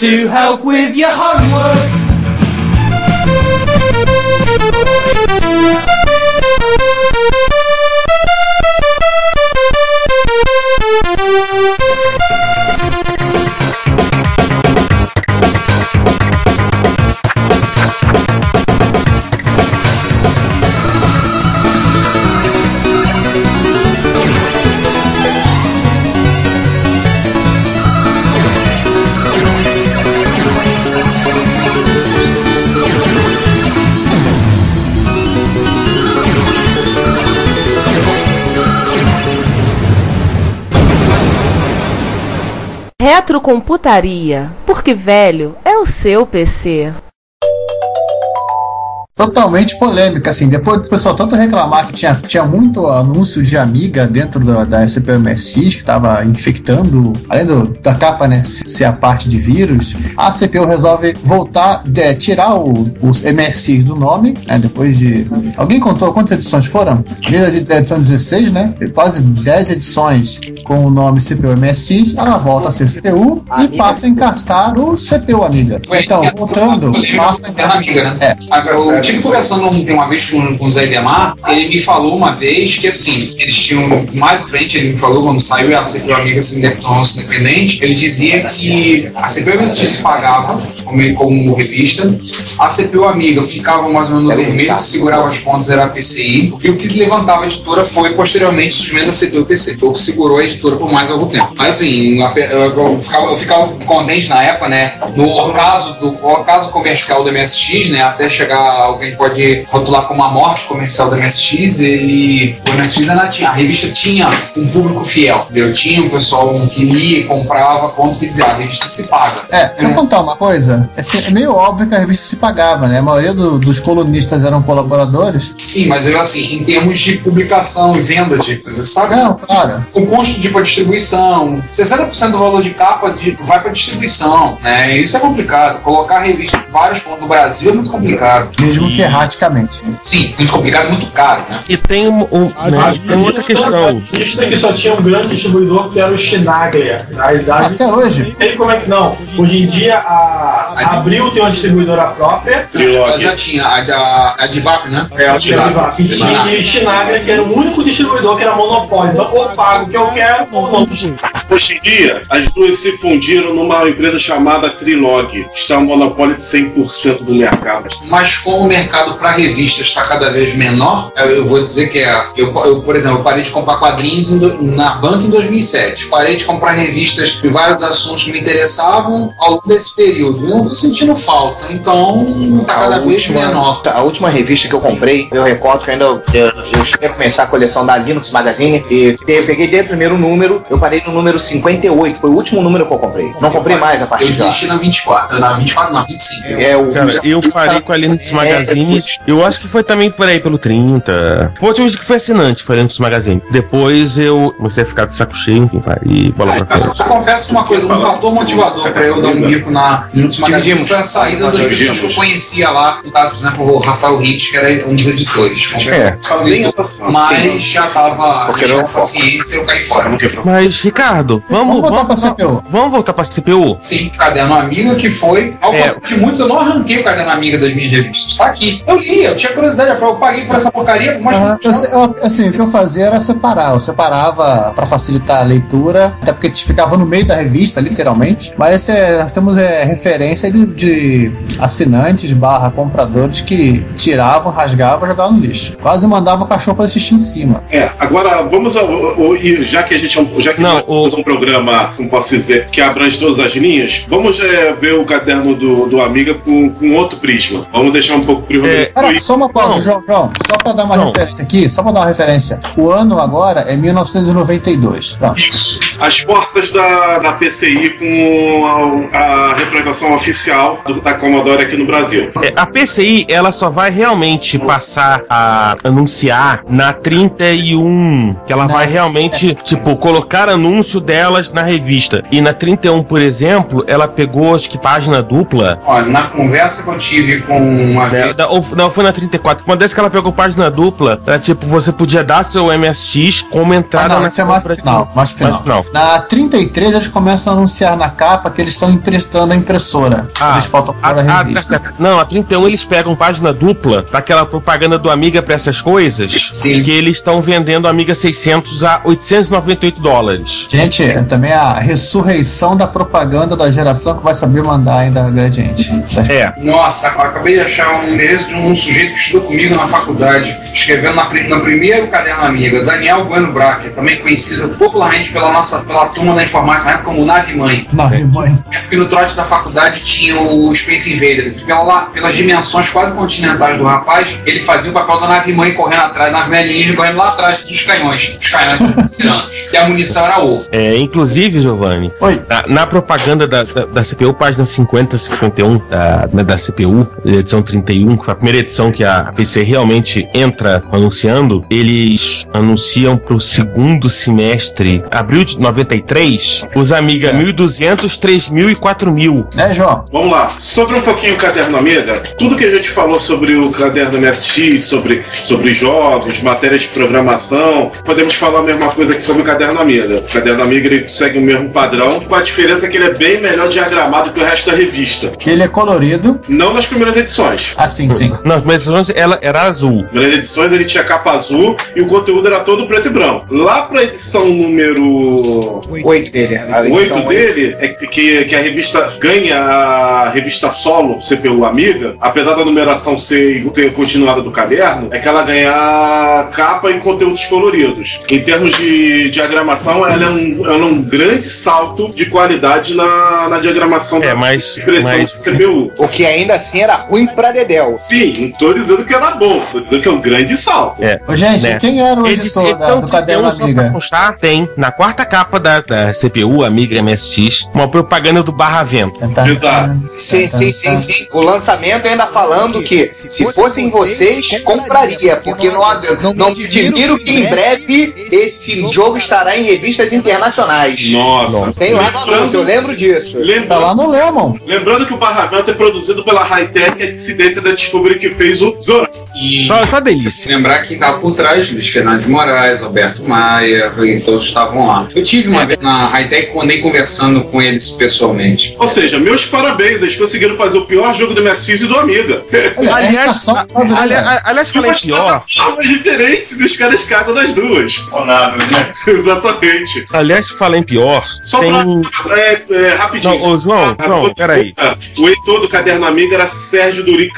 to help with your homework. Retrocomputaria, porque velho é o seu PC totalmente polêmica, assim, depois do pessoal tanto reclamar que tinha, tinha muito anúncio de amiga dentro da, da SCP-MSX que estava infectando, além do, da capa, né, ser a parte de vírus, a CPU resolve voltar, de, tirar o, os MSX do nome, né, depois de... Alguém contou quantas edições foram? Desde a edição 16, né, quase 10 edições com o nome CPU MSX, ela volta a ser CPU e passa a encartar o CPU Amiga. Então, voltando, passa a encartar... Amiga, né? É tive conversando uma vez com, com o Zé Demar, ele me falou uma vez que assim, eles tinham mais à frente, ele me falou quando saiu a CPU Amiga se independente, ele dizia que a CPU MSX se pagava como, como revista, a CPU Amiga ficava mais ou menos no que segurava as pontas era a PCI, e o que levantava a editora foi posteriormente o surgimento da CPU PC, foi o que segurou a editora por mais algum tempo. Mas assim, eu ficava, eu ficava contente na época, né, no ocaso, do ocaso comercial do MSX, né, até chegar ao que a gente pode rotular como a morte comercial do MSX, ele, o MSX ainda tinha, a revista tinha um público fiel, eu tinha um pessoal que lia, comprava, ponto que dizia, a revista se paga. É, deixa eu é. contar uma coisa, é, é meio óbvio que a revista se pagava, né? A maioria do, dos colunistas eram colaboradores. Sim, mas eu assim, em termos de publicação e venda de coisas, sabe? Não, claro. O custo de distribuição, 60% do valor de capa de, vai para distribuição, né? Isso é complicado. Colocar a revista em vários pontos do Brasil é muito complicado. Mesmo que erraticamente. Sim, muito complicado, muito caro, né? E tem um, um né, tem outra questão. Isso que só tinha um grande distribuidor que era o Schnaglia. Na realidade, até hoje. Tem como é que não? Hoje em dia a, a Abril tem uma distribuidora própria. Ela já tinha a, a, a Divap, né? É, a Divap. E tinha Schnaglia, que era o único distribuidor que era monopólio. Então, ou pago o que eu quero ou não. Hoje em dia, as duas se fundiram numa empresa chamada Trilog, que está um monopólio de 100% do mercado. Mas como o mercado para revistas está cada vez menor, eu vou dizer que é. Eu, eu por exemplo, eu parei de comprar quadrinhos do, na banca em 2007. Parei de comprar revistas de vários assuntos que me interessavam ao longo desse período. Eu não estou sentindo falta. Então, está cada a vez última, menor. A última revista que eu comprei, eu recordo que ainda eu, eu, eu cheguei a começar a coleção da Linux Magazine e eu peguei desde o primeiro número, eu parei no número 58. Foi o último número que eu comprei. Não comprei mais a partir de Eu desisti na 24. Na 24, não, 25. É, o, Cara, eu parei com a Linux Magazine. É, eu acho que foi também por aí, pelo 30. Foi vez que foi assinante, foi Linux Magazine. Depois eu comecei a ficar de saco cheio, enfim, e bola pra frente. Eu confesso uma coisa, um fator motivador pra eu dar um bico na Linux Magazine foi a saída das pessoas que eu conhecia lá. No caso, por exemplo, o Rafael Hicks, que era um dos editores. É, mas já tava. Porque não paciência, eu caí fora. Mas, Ricardo, vamos, vamos voltar vamos, pra CPU. Vamos voltar pra CPU? Sim, caderno amiga que foi. Ao é. de muitos, eu não arranquei o caderno amiga das minhas revistas. Tá aqui. Eu li, eu tinha curiosidade. Eu, falei, eu paguei por essa porcaria, mas. Uhum. Eu, eu, assim, o que eu fazia era separar. Eu separava pra facilitar a leitura, até porque ficava no meio da revista, literalmente. Mas é, nós temos é, referência de, de assinantes barra compradores que tiravam, rasgavam e jogavam no lixo. Quase mandava o cachorro assistir em cima. É, agora vamos ao, ao, já que a gente é já que não, o... um programa, como posso dizer, que abrange todas as linhas, vamos é, ver o caderno do, do Amiga com, com outro prisma. Vamos deixar um pouco é, Pera, só uma coisa, João, João, só para dar uma não. referência aqui, só para dar uma referência. O ano agora é 1992. Pronto. Isso. As portas da, da PCI com a, a representação oficial do, da Commodore aqui no Brasil. É, a PCI, ela só vai realmente passar a anunciar na 31, que ela vai realmente, tipo, colocar anúncio delas na revista. E na 31, por exemplo, ela pegou, acho que página dupla. Olha, na conversa que eu tive com uma É. da- ou- não, foi na 34. Uma vez que ela pegou página dupla, era tipo, você podia dar seu MSX como entrada Ah, não, na esse é mais compra de- final, mais final. mais final. Na 33, eles começam a anunciar na capa que eles estão emprestando a impressora. Ah, eles faltam A, para a a, tá revista. certo. não, a 31 eles pegam página dupla daquela propaganda do Amiga pra essas coisas. Sim. Que eles estão vendendo o Amiga 600 a 898 dólares. Gente, é também a ressurreição da propaganda da geração que vai saber mandar ainda Gradiente. É. Nossa, acabei de achar um de um sujeito que estudou comigo na faculdade, escrevendo na, no primeiro caderno amiga, Daniel Bueno Bracker, também conhecido popularmente pela nossa pela turma da informática na época como Nave Mãe. Não, mãe. É porque no trote da faculdade tinha o Space Invaders. E pela, lá- pelas dimensões quase continentais do rapaz, ele fazia o papel da nave mãe correndo atrás, nave mãe alienígena correndo lá atrás dos canhões. Os canhões tiranos. E a munição era ouro. É, inclusive, Giovanni, Oi. na, na propaganda da, da, da CPU, página 50, 51 da, da CPU, edição 31, que foi a primeira edição que a PC realmente entra anunciando, eles anunciam pro segundo semestre, abril de 93, os Amiga 1200, 3000 e 4000. Né, João? Vamos lá. Sobre um pouquinho o caderno Amiga, tudo que a gente falou sobre o caderno MSX, sobre, sobre jogos, matérias de programação, podemos falar a mesma coisa aqui sobre o caderno Amiga. O caderno Amiga ele segue o mesmo padrão, com a diferença que ele é bem melhor diagramado que o resto da revista. Que ele é colorido. Não nas primeiras edições. Assim, sim. Nas primeiras ela era azul. Nas primeiras edições ele tinha capa azul e o conteúdo era todo preto e branco. Lá pra edição número Oito dele. a O edição 8 oito. dele é que, que, a revista ganha a revista solo CPU Amiga, apesar da numeração ser, ser continuada do caderno, é que ela ganha capa e conteúdos coloridos. Em termos de diagramação, ela é um, ela é um grande salto de qualidade na, na diagramação É, da mas. impressão mas de CPU. O que ainda assim era ruim pra Dedéu. Sim, não tô dizendo que era bom, tô dizendo que é um grande salto. É. Ô, gente, Né? quem era o Edi- editor da- edição do caderno 31, só pra Amiga? constar, tem na quarta capa da, da CPU, Amiga MSX, uma propaganda do Barra Vento. Tá, Exato. Sim, sim, sim, sim. O lançamento ainda falando que se fossem vocês, compraria, porque não, não, não me admiro que em breve esse jogo estará em revistas internacionais. Nossa. Tem lá no anúncio, eu lembro disso. Tá Lembrando, lá no Lemon. lembrando que o Barravento é produzido pela Hightech, a dissidência da Discovery que fez o Zoras. E Só, só delícia. lembrar quem estava por trás, Luiz Fernando de Moraes, Roberto Maia, todos estavam lá. Eu tive uma vez na Hightech, andei conversando com eles pessoalmente. Ou seja, meus parabéns, eles conseguiram fazer o pior jogo do MSX e do Amiga. Aliás, é a- né? a- aliás, falei pior. diferentes e os caras cagam das duas. né? Exatamente. Aliás, falei em pior. Só tem... pra. É, é, rapidinho. Não, ô, João, Ah, João, peraí. O editor do Caderno Amiga era Sérgio Durico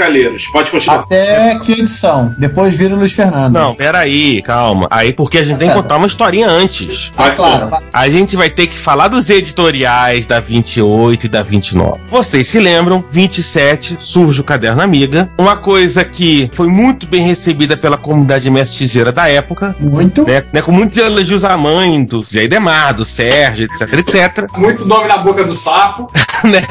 Pode continuar. Até que edição? Depois vira o Luiz Fernando. Não, peraí, calma. Aí porque a gente tem que contar uma historinha antes. Ah, Vai, claro. Flor. A gente vai ter que falar dos editoriais da 28 e da 29. Vocês se lembram, 27 surge o Caderno Amiga, uma coisa que foi muito bem recebida pela comunidade MSXeira da época, Muito. né, né, com muitos elogios à mãe do Zé Idemar, do Sérgio, etc, etc, Muito nome na boca do sapo, né,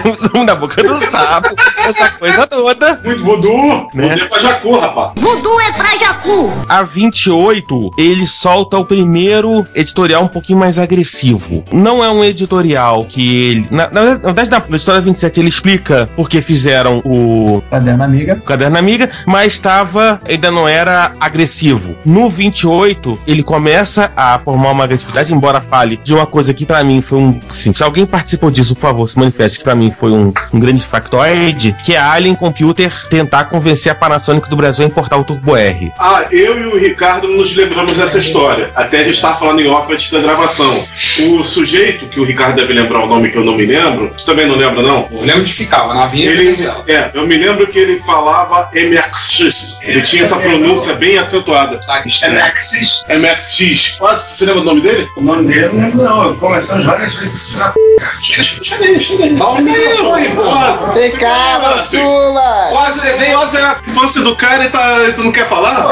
na boca do sapo, essa coisa toda, muito voodoo. né. Mudei pra Jacu, rapaz. Voodoo é pra Jacu. A 28, ele solta o primeiro editorial um pouquinho mais agressivo. Não é um editorial que ele. Na, na verdade, na história 27, ele explica por que fizeram o Caderno Amiga. o Caderno Amiga, mas estava. ainda não era agressivo. No 28, ele começa a formar uma agressividade, embora fale de uma coisa que pra mim foi um. Sim, se alguém participou disso, por favor, se manifeste que pra mim foi um, um grande factoide, que é a Alien Computer tentar convencer a Panasonic do Brasil a importar o Turbo R. Ah, eu e o Ricardo nos lembramos dessa história. Até a gente estava falando em off antes da gravação. O sujeito, que o Ricardo deve lembrar o nome que eu não me lembro, você também não lembra, não? Eu lembro de ficava na Avenida Ele, Industrial. é, eu me lembro que ele falava MXX. Ele tinha essa pronúncia bem acentuada. Alexis. MXX. Quase, você lembra o nome dele? O nome dele eu não lembro, não. Conversamos várias vezes com esse Chega aí, chega aí. Fala Chega. Rosa. Vem cá, Quase. Massula! Quase você veio. Rosa é a infância do cara e tá, tu não quer falar?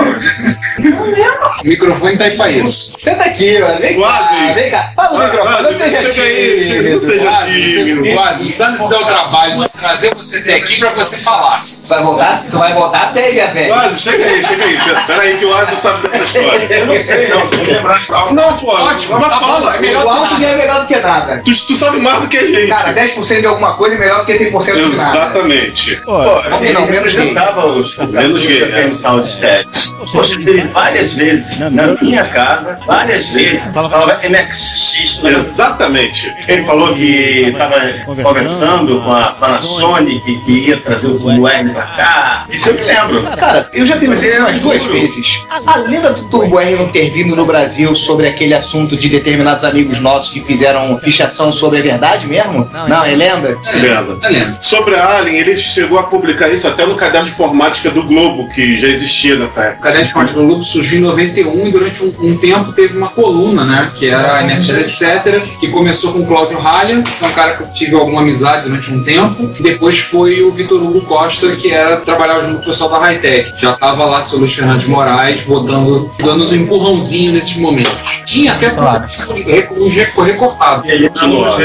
O microfone tá aí pra isso. Senta aqui, mano. Vem cá, Quase. vem cá. Fala no microfone, não seja chega aí, chega, não tímido. seja Quase, tímido. quase. O Sandro se deu o trabalho de trazer você até aqui pra você falasse. Vai voltar? Tu vai voltar bem, minha velha. Quase, chega aí, chega aí. Pera aí que o Asa sabe dessa história. Eu não sei, não. Vou lembrar de algo. Não, pô, Ótimo, mas tá bom, fala. é O álcool já é melhor do que nada. Tu, tu sabe mais do que a gente. Cara, 10% de alguma coisa é melhor do que 100% de nada. Exatamente. Pô, Não, ele não, menos gay. os Menos gay, né? FM Sound Stereo. Poxa, teve várias vezes na minha casa, várias vezes, falava MXX. né? Exatamente. Ele falou que estava conversando com a Panasonic, que ia trazer o Turbo R pra cá. Isso eu me lembro. Cara, eu já é umas duas vezes. A lenda do Turbo R não ter vindo no Brasil sobre aquele assunto de determinados amigos nossos que fizeram fichação sobre a verdade mesmo? Não, é lenda? Lenda. Tá lendo? Sobre a Alien, ele chegou a publicar isso até no caderno de informática do Globo, que já existia nessa O época. Caderno de Fonte do Globo surgiu em 91 e durante um, um tempo teve uma coluna, né? Que era a MSX, etc. Que começou com o Cláudio Halha, que é um cara que eu tive alguma amizade durante um tempo. Depois foi o Vitor Hugo Costa, que era trabalhar junto com o pessoal da Hightech. Já tava lá seu Luiz Fernandes Moraes, botando, dando um empurrãozinho nesses momentos. Tinha até Claro. um reco- recortado. E ele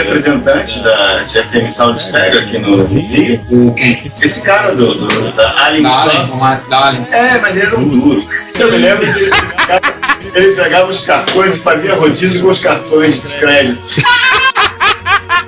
dos representantes da de FM Sound Stereo aqui no Rio. O quem? Esse cara do, do- da Alien Allen. É, mas ele era um duro. Eu me lembro que ele pegava, ele pegava os cartões e fazia rodízio com os cartões de crédito.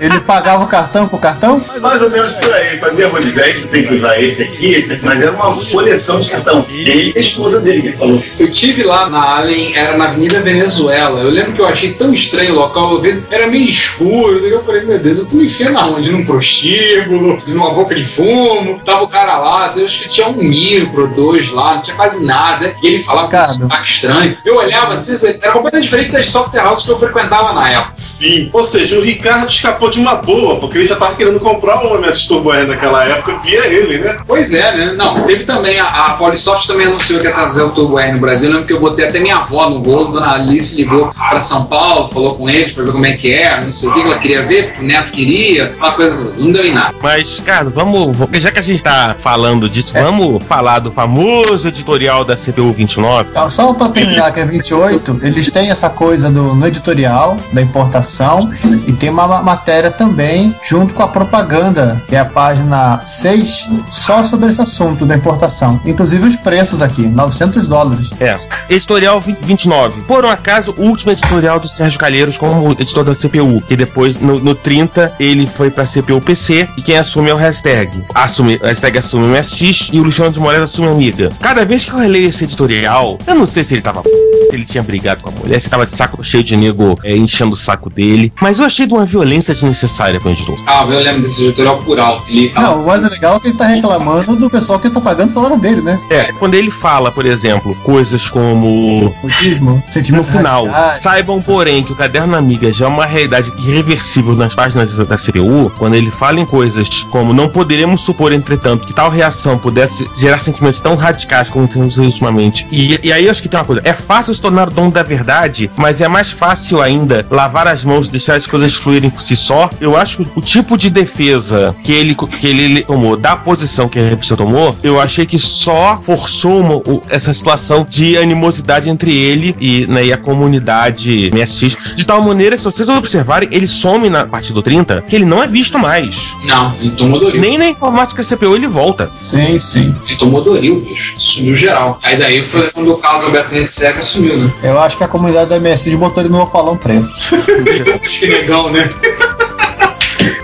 Ele pagava o cartão com o cartão? Mais ou menos por aí. Fazia. Aí você tem que usar esse aqui, esse aqui. Mas era uma coleção de cartão. Ele e a esposa dele que falou. Eu tive lá na Allen, era na Avenida Venezuela. Eu lembro que eu achei tão estranho o local, eu vi, era meio escuro. daí Eu falei, meu Deus, eu tô me enfiando aonde? Num prostíbulo, numa boca de fumo. Tava o cara lá, eu acho que tinha um micro, dois lá, não tinha quase nada. E ele falava com esse Ricardo. sotaque estranho. Eu olhava assim, era completamente diferente das software houses que eu frequentava na época. Sim. Ou seja, o Ricardo escapou de uma boa, porque ele já tava querendo comprar um MS Turbo R naquela época via ele, né? Pois é, né? Não, teve também, a, a Polisoft também anunciou que ia trazer o Turbo R no Brasil. Eu lembro que eu botei até minha avó no gol, dona Alice ligou pra São Paulo, falou com eles pra ver como é que é, não sei o que, que ela queria ver, porque o neto queria, uma coisa, não deu em nada. Mas, cara, vamos. Já que a gente tá falando disso, vamos falar do famoso editorial da CPU 29. Então, Só pra terminar, que é 28, eles têm essa coisa do, no editorial da importação e tem uma ma- matéria também junto com a propaganda, que é a página 6, só sobre esse assunto da importação. Inclusive os preços aqui, 900 dólares. É. Editorial 20 29. Por um acaso, o último editorial do Sérgio Calheiros como editor da CPU. Que depois, no, no 30, ele foi pra CPU PC e quem assume é o hashtag. Assume, hashtag assume o MSX e o Luciano de Moraes assume a Amiga. Cada vez que eu releio esse editorial, eu não sei se ele tava se ele tinha brigado com a mulher, se tava de saco cheio de nego é, enchendo o saco dele. Mas eu achei de uma violência desnecessária pro editor. Ah, eu lembro desse editorial por alto. Ele tava Não, o mais legal é que ele tá reclamando do pessoal que tá pagando o salário dele, né? É, quando ele fala, por exemplo, coisas como Mutismo, No sentimento final, saibam, porém, que o Caderno Amiga já é uma realidade irreversível nas páginas da CPU, quando ele fala em coisas como não poderemos supor, entretanto, que tal reação pudesse gerar sentimentos tão radicais como temos ultimamente. E, e aí eu acho que tem uma coisa: é fácil se tornar o dono da verdade, mas é mais fácil ainda lavar as mãos, deixar as coisas fluírem por si só. Eu acho que o tipo de defesa que ele, que ele, tomou, da posição que a repressão tomou, eu achei que só forçou uma- o- essa situação de animosidade entre ele e, né, e a comunidade MSX. De tal maneira, se vocês observarem, ele some na parte do 30, que ele não é visto mais. Não, ele tomou Doril. Nem na informática CPU ele volta. Sim, sim. Ele tomou Doril, bicho. Sumiu geral. Aí daí foi quando o caso Alberto Redseca sumiu, né? Eu acho que a comunidade da MSX botou ele no opalão preto. que legal, né?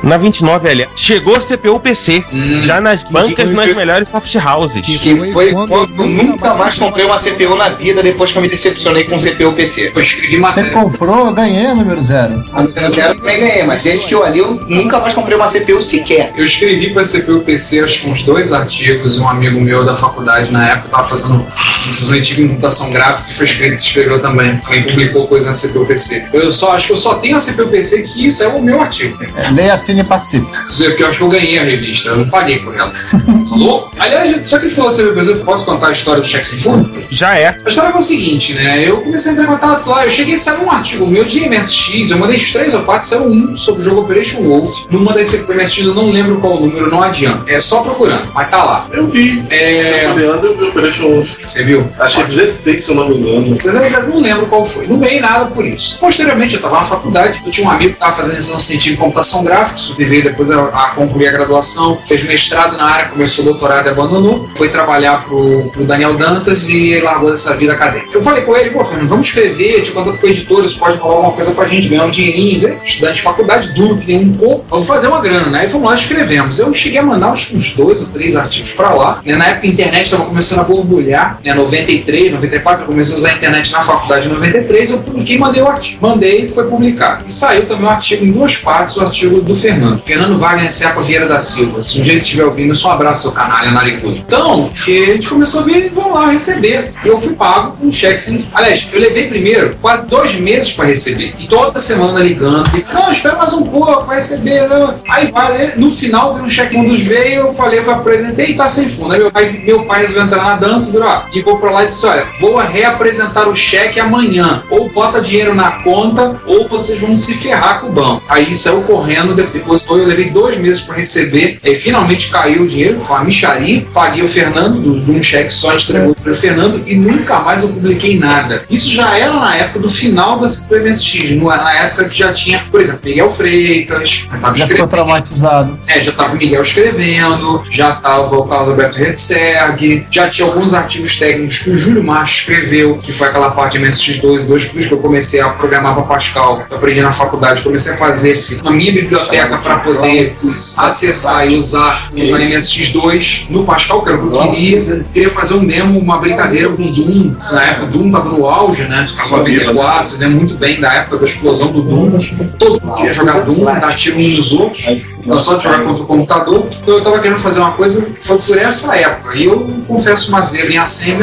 Na 29, ali, chegou a CPU PC, Hum. já nas bancas nas melhores soft houses. Que foi quando eu nunca mais comprei uma CPU na vida depois que eu me decepcionei com um CPU PC. Eu escrevi Você comprou, eu ganhei a número zero. Eu já também ganhei, mas desde que eu ali eu nunca mais comprei uma CPU sequer. Eu escrevi para CPU PC acho que uns dois artigos. Um amigo meu da faculdade na época estava fazendo Precisou em computação gráfica, que foi escrito que escreveu também. Também publicou coisa na CPUPC. Eu só acho que eu só tenho a CPUPC que isso é o meu artigo. É, leia, assine e participe. Eu acho que eu ganhei a revista, eu não paguei por ela. Louco? Aliás, já que ele falou CPUPC, eu posso contar a história do cheque sem fundo? Já é. A história foi o seguinte, né? Eu comecei a entrar em contato lá, eu cheguei a sair um artigo meu de MSX, eu mandei os três ou quatro, saiu um sobre o jogo Operation Wolf. Numa das MSX, eu não lembro qual o número, não adianta. É só procurando, mas tá lá. Eu vi. É... eu vi Operation Wolf. Você viu? Achei 16, se eu não me engano. É, eu não lembro qual foi. Não ganhei nada por isso. Posteriormente, eu tava na faculdade, eu tinha um amigo que tava fazendo iniciação científica em computação gráfica, veio depois a, a, concluir a graduação, fez mestrado na área, começou doutorado e abandonou, foi trabalhar pro, pro Daniel Dantas e largou dessa vida acadêmica. Eu falei com ele, pô, Fernando, vamos escrever, te contato com editores, pode falar alguma coisa pra gente, ganhar um dinheirinho, estudante de faculdade, duro que nem um pouco, vamos fazer uma grana, né? E fomos lá, escrevemos. Eu cheguei a mandar uns, uns dois ou três artigos pra lá, né? Na época a internet estava começando a borbulhar, né? 93, 94, eu comecei a usar a internet na faculdade em 93, eu publiquei e mandei o artigo. Mandei e foi publicado. E saiu também um artigo em duas partes, o artigo do Fernando. Fernando Wagner Sepa Vieira da Silva. Se um dia ele estiver ouvindo, só um abraço seu canalha Naricudo. Então, a gente começou a vir, vão lá receber. E eu fui pago com um cheque sem. Aliás, eu levei primeiro quase dois meses para receber. E toda semana ligando. E, não, espera mais um pouco, vai receber. Não. Aí vai, no final veio um cheque um dos veio, eu falei, eu apresentei e tá sem fundo. Aí meu pai, meu pai resolveu entrar na dança, virou, ah, e vou pra lá e disse: olha, vou reapresentar o cheque amanhã. Ou bota dinheiro na conta, ou vocês vão se ferrar com o banco. Aí saiu correndo, depois eu levei dois meses para receber. Aí finalmente caiu o dinheiro, foi uma micharia. Paguei o Fernando, de um cheque só, entregou para o Fernando e nunca mais eu publiquei nada. Isso já era na época do final da MSX, na época que já tinha, por exemplo, Miguel Freitas, já, já ficou traumatizado. É, já estava o Miguel escrevendo, já estava o Carlos Alberto Hetzerg, já tinha alguns artigos técnicos que o Júlio Marques escreveu, que foi aquela parte de MSX2 e 2 Plus que eu comecei a programar para Pascal, eu aprendi na faculdade, comecei a fazer a minha biblioteca para poder acessar e usar, usar MSX2 no Pascal, que era o que eu queria. Queria fazer um demo, uma brincadeira com o Doom. Na época o Doom estava no auge, né? 94, você lembra muito bem da época da explosão do Doom. Todo mundo queria jogar Doom, dar tiro uns nos outros, não só de jogar contra o computador. Então eu estava querendo fazer uma coisa, foi por essa época. E eu confesso uma zebra em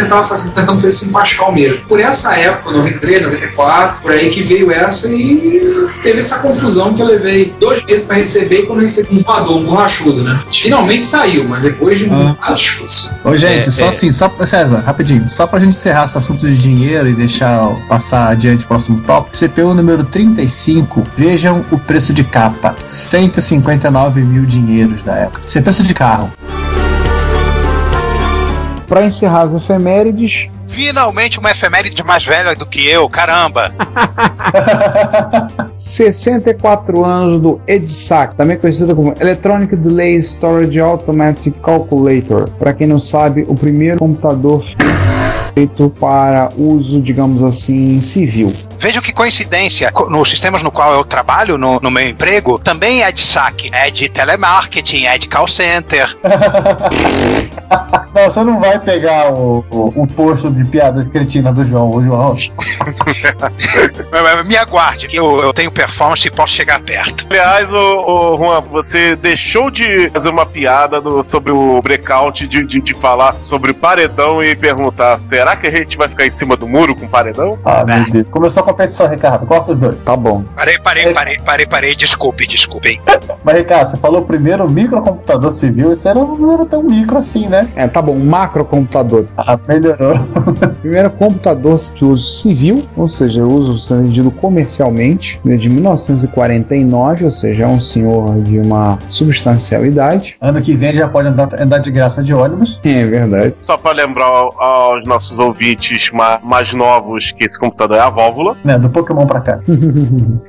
Estava fazendo, tentando fazer em Pascal mesmo. Por essa época, 93, 94, por aí que veio essa e teve essa confusão que eu levei dois meses para receber e quando eu recebi um voador, um borrachudo, né? Finalmente saiu, mas depois de ah. muito difícil. Ô, gente, é, só é. assim, só, César, rapidinho, só pra gente encerrar esse assunto de dinheiro e deixar passar adiante o próximo tópico, CPU número 35, vejam o preço de capa, 159 mil dinheiros da época. Isso é preço de carro. Para encerrar as efemérides, Finalmente uma efeméride mais velha do que eu, caramba! 64 anos do EDSAC, também conhecido como Electronic Delay Storage Automatic Calculator. Para quem não sabe, o primeiro computador feito para uso, digamos assim, civil. Veja que coincidência, nos sistemas no qual eu trabalho, no, no meu emprego, também é de saque, é de telemarketing, é de call center. não, você não vai pegar o, o, o posto de piadas cretinas do João, o João. Me aguarde, que eu, eu, tenho performance e posso chegar perto. Aliás, o, o Juan, você deixou de fazer uma piada do, sobre o breakout, de, de, de falar sobre paredão e perguntar: será que a gente vai ficar em cima do muro com paredão? Ah, meu Deus. Começou a competição, Ricardo. Corta os dois. Tá bom. Parei, parei, parei, parei, parei. Desculpe, desculpe. Mas, Ricardo, você falou primeiro microcomputador civil. Isso era, não era tão micro assim, né? É, tá bom. Macrocomputador. Ah, melhorou. Primeiro computador de uso civil, ou seja, uso sendo vendido comercialmente, né, de 1949, ou seja, é um senhor de uma substancial idade. Ano que vem já pode andar, andar de graça de ônibus. É verdade. Só para lembrar aos nossos ouvintes mais novos que esse computador é a válvula. É, do Pokémon pra cá.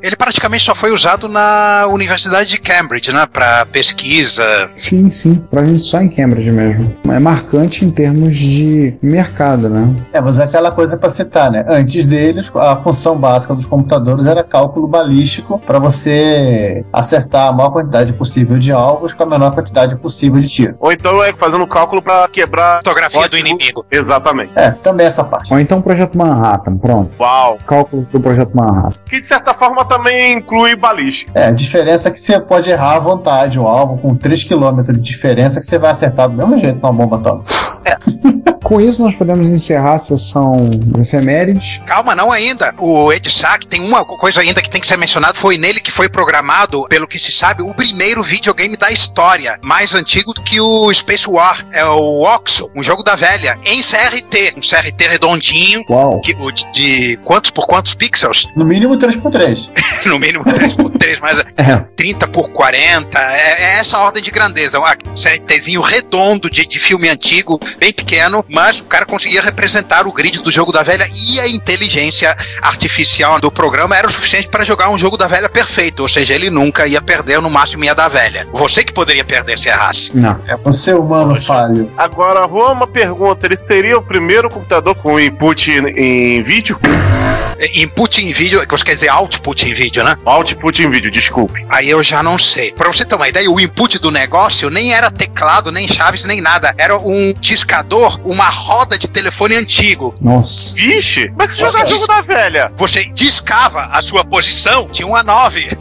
Ele praticamente só foi usado na Universidade de Cambridge, né? Pra pesquisa. Sim, sim. Pra gente só em Cambridge mesmo. É marcante em termos de mercado, né? É, mas é aquela coisa para citar, né? Antes deles, a função básica dos computadores era cálculo balístico para você acertar a maior quantidade possível de alvos com a menor quantidade possível de tiro. Ou então é fazendo cálculo para quebrar a fotografia do inimigo. Exatamente. É, também essa parte. Ou então o projeto Manhattan, pronto. Uau. Cálculo do projeto Manhattan. Que de certa forma também inclui balística. É, a diferença é que você pode errar à vontade o alvo com 3 km de diferença que você vai acertar do mesmo jeito com uma bomba atômica. É. Com isso, nós podemos encerrar a sessão dos efemérides. Calma, não ainda. O Ed Sack tem uma coisa ainda que tem que ser mencionado. Foi nele que foi programado, pelo que se sabe, o primeiro videogame da história, mais antigo do que o Space War. É o Oxo, um jogo da velha, em CRT. Um CRT redondinho. Uau. Que, de, de quantos por quantos pixels? No mínimo 3x3. no mínimo 3x3, mas É. 30 por 40. É, é essa a ordem de grandeza. Um CRTzinho redondo de, de filme antigo, bem pequeno, mas o cara conseguia representar o grid do jogo da velha e a inteligência artificial do programa era o suficiente para jogar um jogo da velha perfeito. Ou seja, ele nunca ia perder, no máximo ia da velha. Você que poderia perder se errasse. Não. É um ser humano Poxa. falho. Agora, uma pergunta: ele seria o primeiro computador com input em vídeo? Input em vídeo, que você quer dizer output em vídeo, né? Output em vídeo, desculpe. Aí eu já não sei. Pra você ter uma ideia, o input do negócio nem era teclado, nem chaves, nem nada. Era um discador, uma roda de telefone antigo. Nossa. Vixe, é que você Nossa, joga jogo da velha? Você discava a sua posição, tinha uma 9.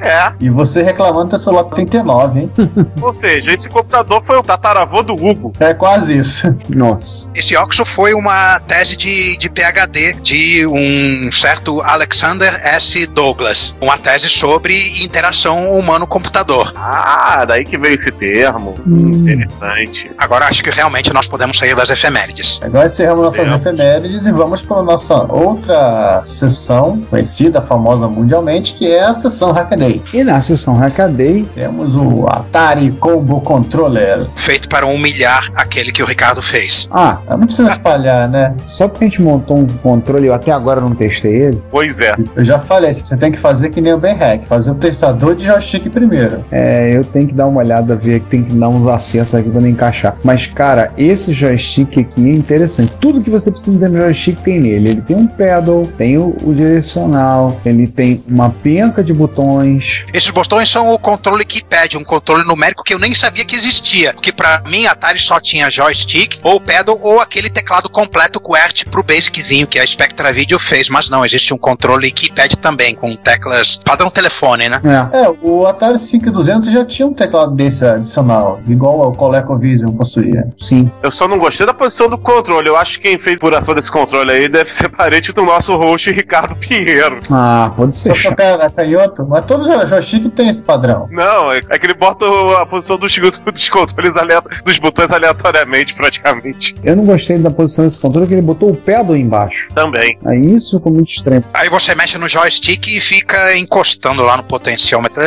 É. É, E você reclamando que o celular tem 39, hein? ou seja, esse computador foi o tataravô do Hugo. É quase isso. Nossa. Esse Oxo foi uma tese de, de PhD de um certo Alexander S. Douglas. Uma tese sobre interação humano-computador. Ah, daí que veio esse termo. Hum. Interessante. Agora acho que realmente nós podemos sair das efemérides. Agora encerramos nossas Temos. efemérides e vamos para a nossa outra sessão, conhecida, famosa mundialmente, que é a sessão Hackaday. E na sessão Hackaday, Temos o Atari Combo Controller. Feito para humilhar aquele que o Ricardo fez. ah, Ah, Não precisa espalhar, né? só porque a gente montou um controle, eu até agora não testei ele. Pois é. Eu já falei, você tem que fazer que nem o Ben Hack, fazer o testador de joystick primeiro. É, eu tenho que dar uma olhada, ver que tem que dar uns acessos aqui pra não encaixar. Mas, cara, esse joystick aqui é interessante. Tudo que você precisa ter no joystick tem nele. Ele tem um pedal, tem o, o direcional, ele tem uma penca de botões. Esses botões são o controle keypad, um controle numérico que eu nem sabia que existia. Porque pra mim, Atari só tinha joystick, ou pedal, ou aquele teclado completo QWERTY pro basiczinho que a Spectra Video fez. Mas não, existe um controle keypad também, com teclas padrão telefone, né? É, É, o Atari 5200 já tinha um teclado desse adicional, igual ao ColecoVision possuía. sim. Eu só não gostei da posição do controle. Eu acho que quem fez a furação desse controle aí deve ser parente do nosso host Ricardo Pinheiro. Ah, pode ser Só tocar a canhoto, mas todos os joystick tem esse padrão. Não, é é que ele bota o- a posição dos, dos controles aleato- dos botões aleatoriamente, praticamente. Eu não gostei da posição desse controle, que ele botou o pedal embaixo. Também. Aí isso ficou muito estranho. Aí você mexe no joystick e fica encostando lá no potenciômetro.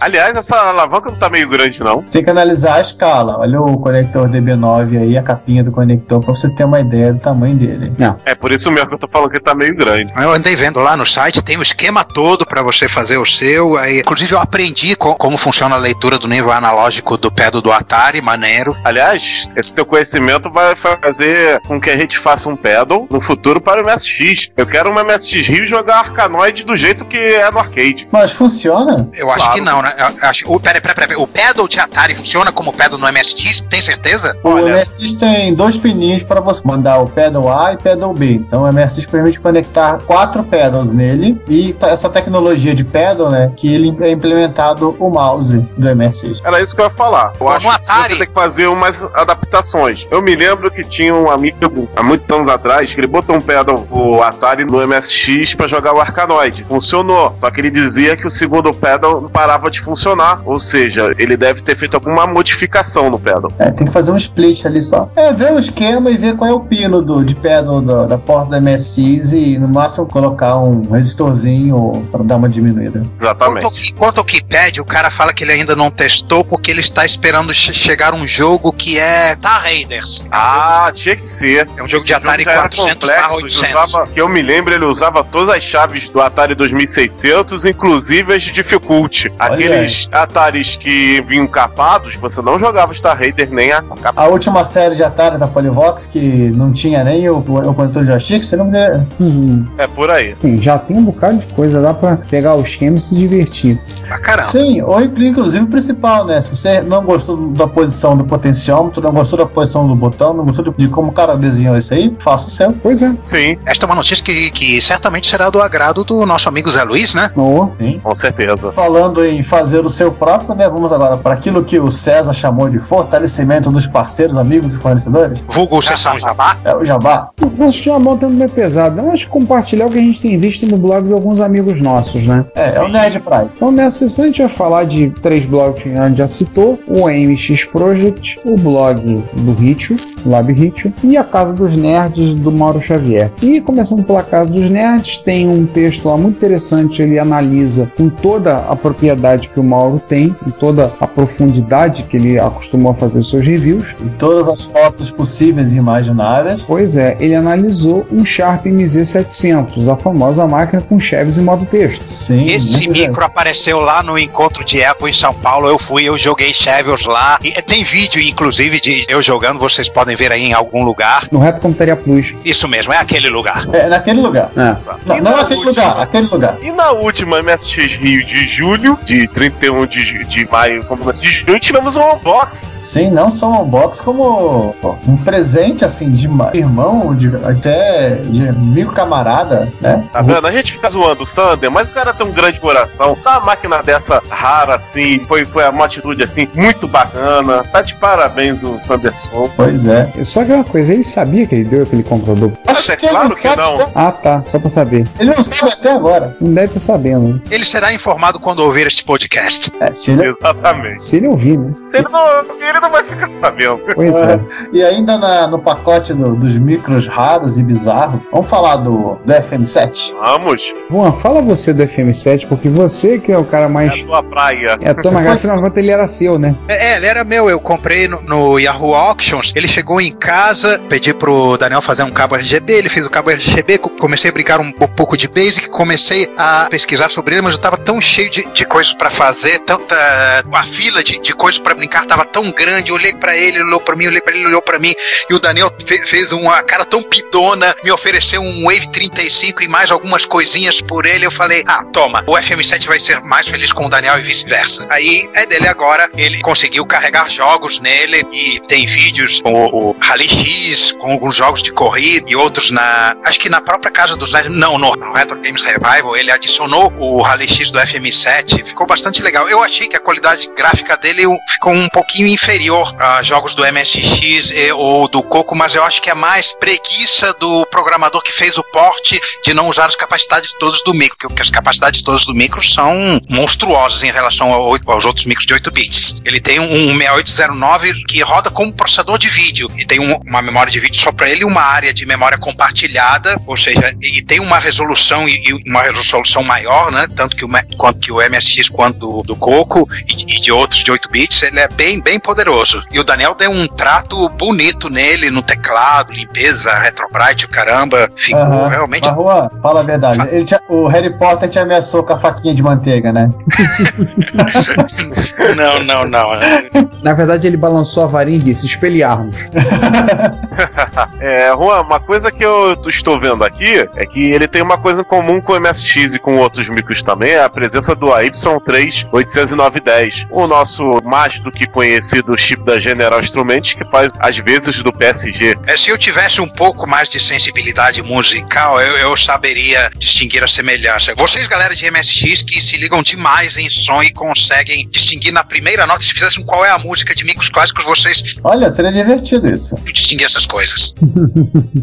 Aliás, essa alavanca não tá meio grande, não. Tem que analisar a escala. Olha o conector DB9 aí, a capinha do conector, pra você ter uma ideia do tamanho dele. É por isso mesmo que eu tô falando que tá meio grande. Eu andei vendo lá no site, tem o esquema todo pra você fazer o seu. Aí, inclusive, eu aprendi co- como funciona a leitura do nível analógico do pedal do Atari, maneiro. Aliás, esse teu conhecimento vai fazer com que a gente faça um pedal no futuro para o MSX. Eu quero uma MSX Rio jogar Arcanoid do jeito que é no arcade. Mas funciona? Eu acho Claro. que não, né? Eu acho, o, pera, pera, pera, o pedal de Atari funciona como o pedal no MSX? Tem certeza? O Olha. MSX tem dois pininhos para você mandar o pedal A e pedal B. Então o MSX permite conectar quatro pedals nele e tá- essa tecnologia de pedal, né, que ele é implementado o mouse do MSX. Era isso que eu ia falar. Eu Pô, acho no que Atari- você tem que fazer umas adaptações. Eu me lembro que tinha um amigo, há muitos anos atrás, que ele botou um pedal o Atari no MSX para jogar o Arcanoid. Funcionou. Só que ele dizia que o segundo pedal parava de funcionar. Ou seja, ele deve ter feito alguma modificação no pedal. É, tem que fazer um split ali só. É, ver o esquema e ver qual é o pino do, de pedal do- da porta do MSX e no máximo colocar um resistorzinho para dar uma diminuída. Exatamente. que- quanto ao keypad, o cara fala que ele ainda não testou porque ele está esperando che- chegar um jogo que é Tar Raiders. Ah, tinha que ser. É um jogo Esse de Atari era 400 barra complexo, ele 800. usava- que eu me lembro, ele usava todas as chaves do Atari 2600, inclusive as de Difficulty. Aqueles Ataris que vinham capados, você não jogava Star Raider nem a capa. A última série de Atari da Polivox, que não tinha nem o, o conector de joystick, você não me Hum, É por aí. sim, já tem um bocado de coisa, dá pra pegar o esquema e se divertir. Pra caramba. Sim, ou inclusive o principal, né? Se você não gostou da posição do potenciômetro, não gostou da posição do botão, não gostou de, de como o cara desenhou isso aí, faça o seu. Pois é. Sim. Esta é uma notícia que, que certamente será do agrado do nosso amigo Zé Luiz, né? Oh, sim. Com certeza. Falando em fazer o seu próprio, né? Vamos agora para aquilo que o César chamou de fortalecimento dos parceiros, amigos e fornecedores. Vulgo sessão Jabá. É o Jabá. Nosso Jabá tá meio pesado. Eu acho que compartilhar o que a gente tem visto no blog de alguns amigos nossos, né? É, Sim. é o Nerd Pride. Então nessa sessão a gente vai falar de três blogs que a gente já citou: o MX Project, o blog do Ritio, Lab Ritio, e a Casa dos Nerds do Mauro Xavier. E começando pela Casa dos Nerds, tem um texto lá muito interessante, ele analisa com toda a propriedade que o Mauro tem, com toda a profundidade que ele acostumou a fazer os seus reviews. E todas as fotos possíveis e imagináveis. Pois é, ele analisou um Sharp MZ700, a famosa máquina com chaves e modo texto. Sim. Esse micro apareceu lá no encontro de Apple em São Paulo, eu fui, eu joguei chaves lá. E tem vídeo, inclusive, de eu jogando, vocês podem ver aí em algum lugar. No Reto Computaria Plus. Isso mesmo, é aquele lugar. É, naquele lugar. É. Não, não é aquele última, lugar, aquele lugar. E na última MSX Rio de julho, de 31 de, de maio, como de junho, tivemos um unbox. Sim, não só um unbox, como um presente, assim, de irmão, de, até de amigo camarada, né? Tá vendo? A gente fica zoando o Sander, mas o cara tem um grande coração. Dá uma máquina dessa rara, assim, foi, foi uma atitude, assim, muito bacana. Tá de parabéns o Sanderson. Pois é. Só que uma coisa, ele sabia que ele deu aquele computador? Acho é claro que não. Ah, tá. Só pra saber. Ele não sabe até agora. Não deve estar sabendo. Ele será informado quando ouvir este podcast. É, se ele... Exatamente. Se ele ouvir, né? Se ele não ouvir, ele não vai ficar sabendo. Pois é. é. E ainda na, no pacote do, dos micros raros e bizarros, vamos falar do, do FM7? Vamos. Juan, fala você do FM7, porque você que é o cara mais. É a tua praia. É a tua mais. Afinal ele era seu, né? É, ele era meu. Eu comprei no, no Yahoo Auctions. Ele chegou em casa, pedi pro Daniel fazer um cabo RGB. Ele fez o cabo RGB. Comecei a brincar um, pouco de Basic. Comecei a pesquisar sobre ele, mas eu tava tão cheio de, de coisas para fazer, tanta. A fila de, de coisas para brincar tava tão grande. Eu olhei para ele, olhou para mim, olhei para ele, olhou para mim. E o Daniel fez, fez uma cara tão pidona, me ofereceu um Wave 35 e mais algumas coisinhas por ele. Eu falei, ah, toma, o FM7 vai ser mais feliz com o Daniel e vice-versa. Aí é dele agora, ele conseguiu carregar jogos nele e tem vídeos com o Rally X, com alguns jogos de corrida e outros na. Acho que na própria casa dos Não, no Retro Games Revival, ele adicionou o Rally X do FM7. Ficou bastante legal. Eu achei que a qualidade gráfica dele ficou um pouquinho inferior a jogos do MSX ou do Coco, mas eu acho que é mais preguiça do programador que fez o porte de não usar as capacidades todas do micro, porque as capacidades todas do micro são monstruosas em relação ao, aos outros micros de 8 bits. Ele tem um, um 6809 que roda como processador de vídeo e tem um, uma memória de vídeo só para ele, uma área de memória compartilhada, ou seja, e tem uma resolução e, e uma resolução maior, né? Tanto que o, quanto que o MSX quanto do, do Coco e, e, de outros de 8 bits, ele é bem, bem poderoso. E o Daniel deu um trato bonito nele no teclado, limpeza, retrobrite, caramba, ficou uhum. realmente. Mas, Juan, fala a verdade. Tinha, o Harry Potter te ameaçou com a faquinha de manteiga, né? não, não, não. Na verdade, ele balançou a varinha e disse: espelharmos. é, Juan, uma coisa que eu estou vendo aqui é que ele tem uma coisa em comum com o MSX e com outros micros também, é a presença do AY3 80910, o nosso mais do que conhecido chip da General Instruments, que faz as vezes do PSG. É, se eu tivesse um pouco mais de sensibilidade musical, eu, eu saberia distinguir a semelhança. Vocês, galera de MSX, que se ligam demais em som e conseguem distinguir na primeira nota, se fizessem qual é a música de micros clássicos, vocês. Olha, seria divertido isso. Distinguir essas coisas.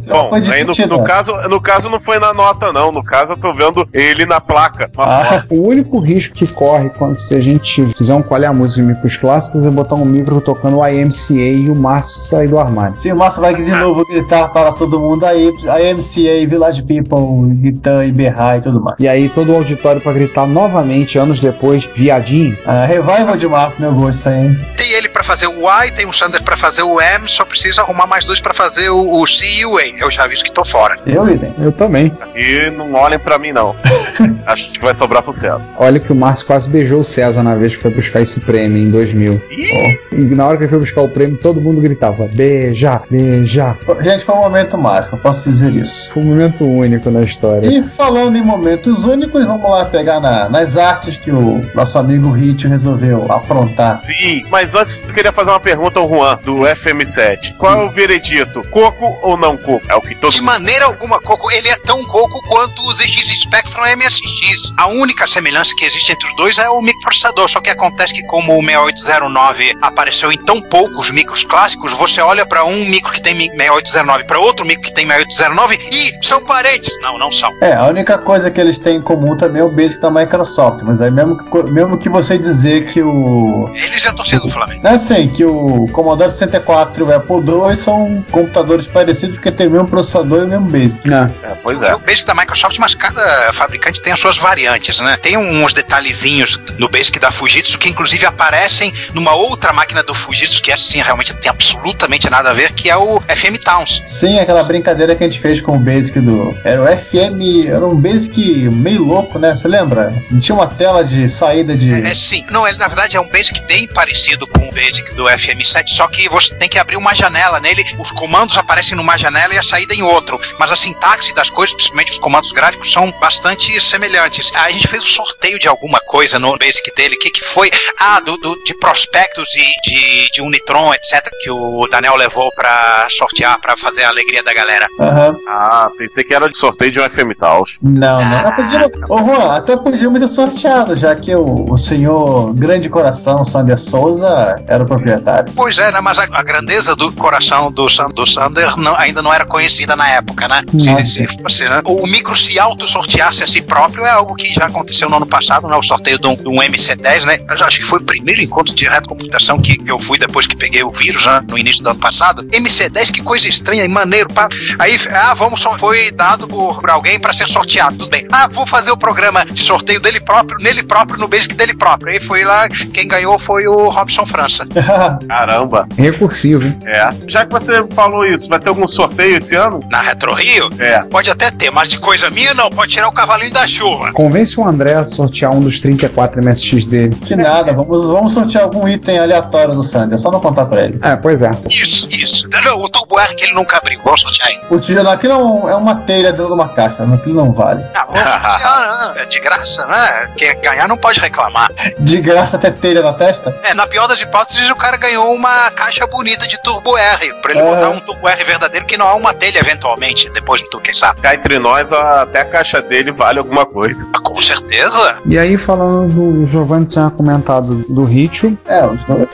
Bom, aí no, no, caso, no caso não foi na nota, não. No caso, eu tô vendo ele na placa. Ah, o único risco que corre quando se a gente fizer um qual é a música de micros clássicos é botar um micro tocando o IMCA e o Márcio sair do armário. Sim, o Márcio vai de novo gritar para todo mundo aí, IMCA, Village People, gritar e berrar e tudo mais. E aí todo o auditório para gritar novamente, anos depois, viadinho. Ah, revival de Marco, meu gosto aí. Tem ele para fazer o Y, tem o Sander para fazer o M, só precisa arrumar mais dois para fazer o, o, C e o A. Eu já aviso que tô fora. Eu, Eu também. E não olhem para mim, não. Acho que vai sobrar pro César. Olha que o Márcio quase beijou o César na vez que foi buscar esse prêmio em 2000. Oh. E na hora que ele foi buscar o prêmio, todo mundo gritava: beija, beija. Gente, foi um momento mágico, eu posso dizer isso. Foi um momento único na história. E falando em momentos únicos, vamos lá pegar na, nas artes que o nosso amigo Hit resolveu aprontar. Sim, mas antes eu queria fazer uma pergunta ao Juan, do FM7. Qual é o veredito? Coco ou não coco? É o que todo De maneira alguma coco. Ele é tão coco quanto o ZX Spectrum MSX. A única semelhança que existe entre os dois é o microprocessador. Só que acontece que, como o 6809 apareceu em tão poucos micros clássicos, você olha para um micro que tem 6809 para outro micro que tem 6809 e são parentes. Não, não são. É, a única coisa que eles têm em comum também é o Basic da Microsoft. Mas aí, mesmo que, mesmo que você dizer que o. Eles é a torcida do Flamengo. É assim, que o Commodore 64 e o Apple II são computadores parecidos porque tem o mesmo processador e o mesmo Basic. É, pois é. O Basic da Microsoft, mas cada fabricante tem as suas variantes, né? Tem uns detalhezinhos no Basic da Fujitsu que inclusive aparecem numa outra máquina do Fujitsu que assim realmente tem absolutamente nada a ver, que é o FM Towns. Sim, aquela brincadeira que a gente fez com o Basic do. Era o FM. Era um Basic meio louco, né? Você lembra? Tinha uma tela de saída de. É, sim. Não, ele na verdade é um Basic bem parecido com o Basic do FM7, só que você tem que abrir uma janela nele, os comandos aparecem numa janela e a saída em outro. Mas a sintaxe das coisas, principalmente os comandos gráficos, são bastante semelhantes. A gente fez um sorteio de alguma coisa no Basic dele. O que, que foi? Ah, do, do, de prospectos e de, de Unitron, etc., que o Daniel levou pra sortear, pra fazer a alegria da galera. Aham. Ah, pensei que era de sorteio de um FM Taos. Não, não. Ah. Podia, ô Juan, até podíamos ter sorteado, já que o, o senhor Grande Coração, Sander Souza, era o proprietário. Pois é, né? Mas a, a grandeza do coração do, do Sander não, ainda não era conhecida na época, né? Se, se, assim, né? O micro se auto-sorteasse a si próprio é algo que já aconteceu no ano passado, né? O sorteio de um, de um MC10, né? Eu acho que foi o primeiro encontro de retrocomputação que, que eu fui depois que peguei o vírus, né? No início do ano passado. MC10, que coisa estranha e maneiro. Pá. Aí, ah, vamos, foi dado por, por alguém para ser sorteado, tudo bem. Ah, vou fazer o programa de sorteio dele próprio, nele próprio, no Basic dele próprio. Aí foi lá, quem ganhou foi o Robson França. Caramba. Recursivo, hein? É. Já que você falou isso, vai ter algum sorteio esse ano? Na Retro Rio? É. Pode até ter, mas de coisa minha não, pode tirar o cavalinho da chuva. Convence o André a sortear um dos 34 MSX dele. Que nada, vamos, vamos sortear algum item aleatório do Sander, é só não contar pra ele. É, pois é. Isso, isso. Não, o que ele nunca abriu, vamos sortear aí. O tijolo aqui não é uma telha dentro de uma caixa, aquilo não vale. Ah, vamos sortear, né? É de graça, né? Quem ganhar não pode reclamar. De graça até telha na testa? É, na pior das hipóteses, o cara ganhou uma caixa bonita de Turbo R, pra ele É. botar um Turbo R verdadeiro que não é uma telha eventualmente, depois do quem sabe. Cá entre nós, a- até a caixa dele vale alguma coisa. Ah, Com certeza. E aí, falando do. O Giovanni tinha comentado do Ritio. É,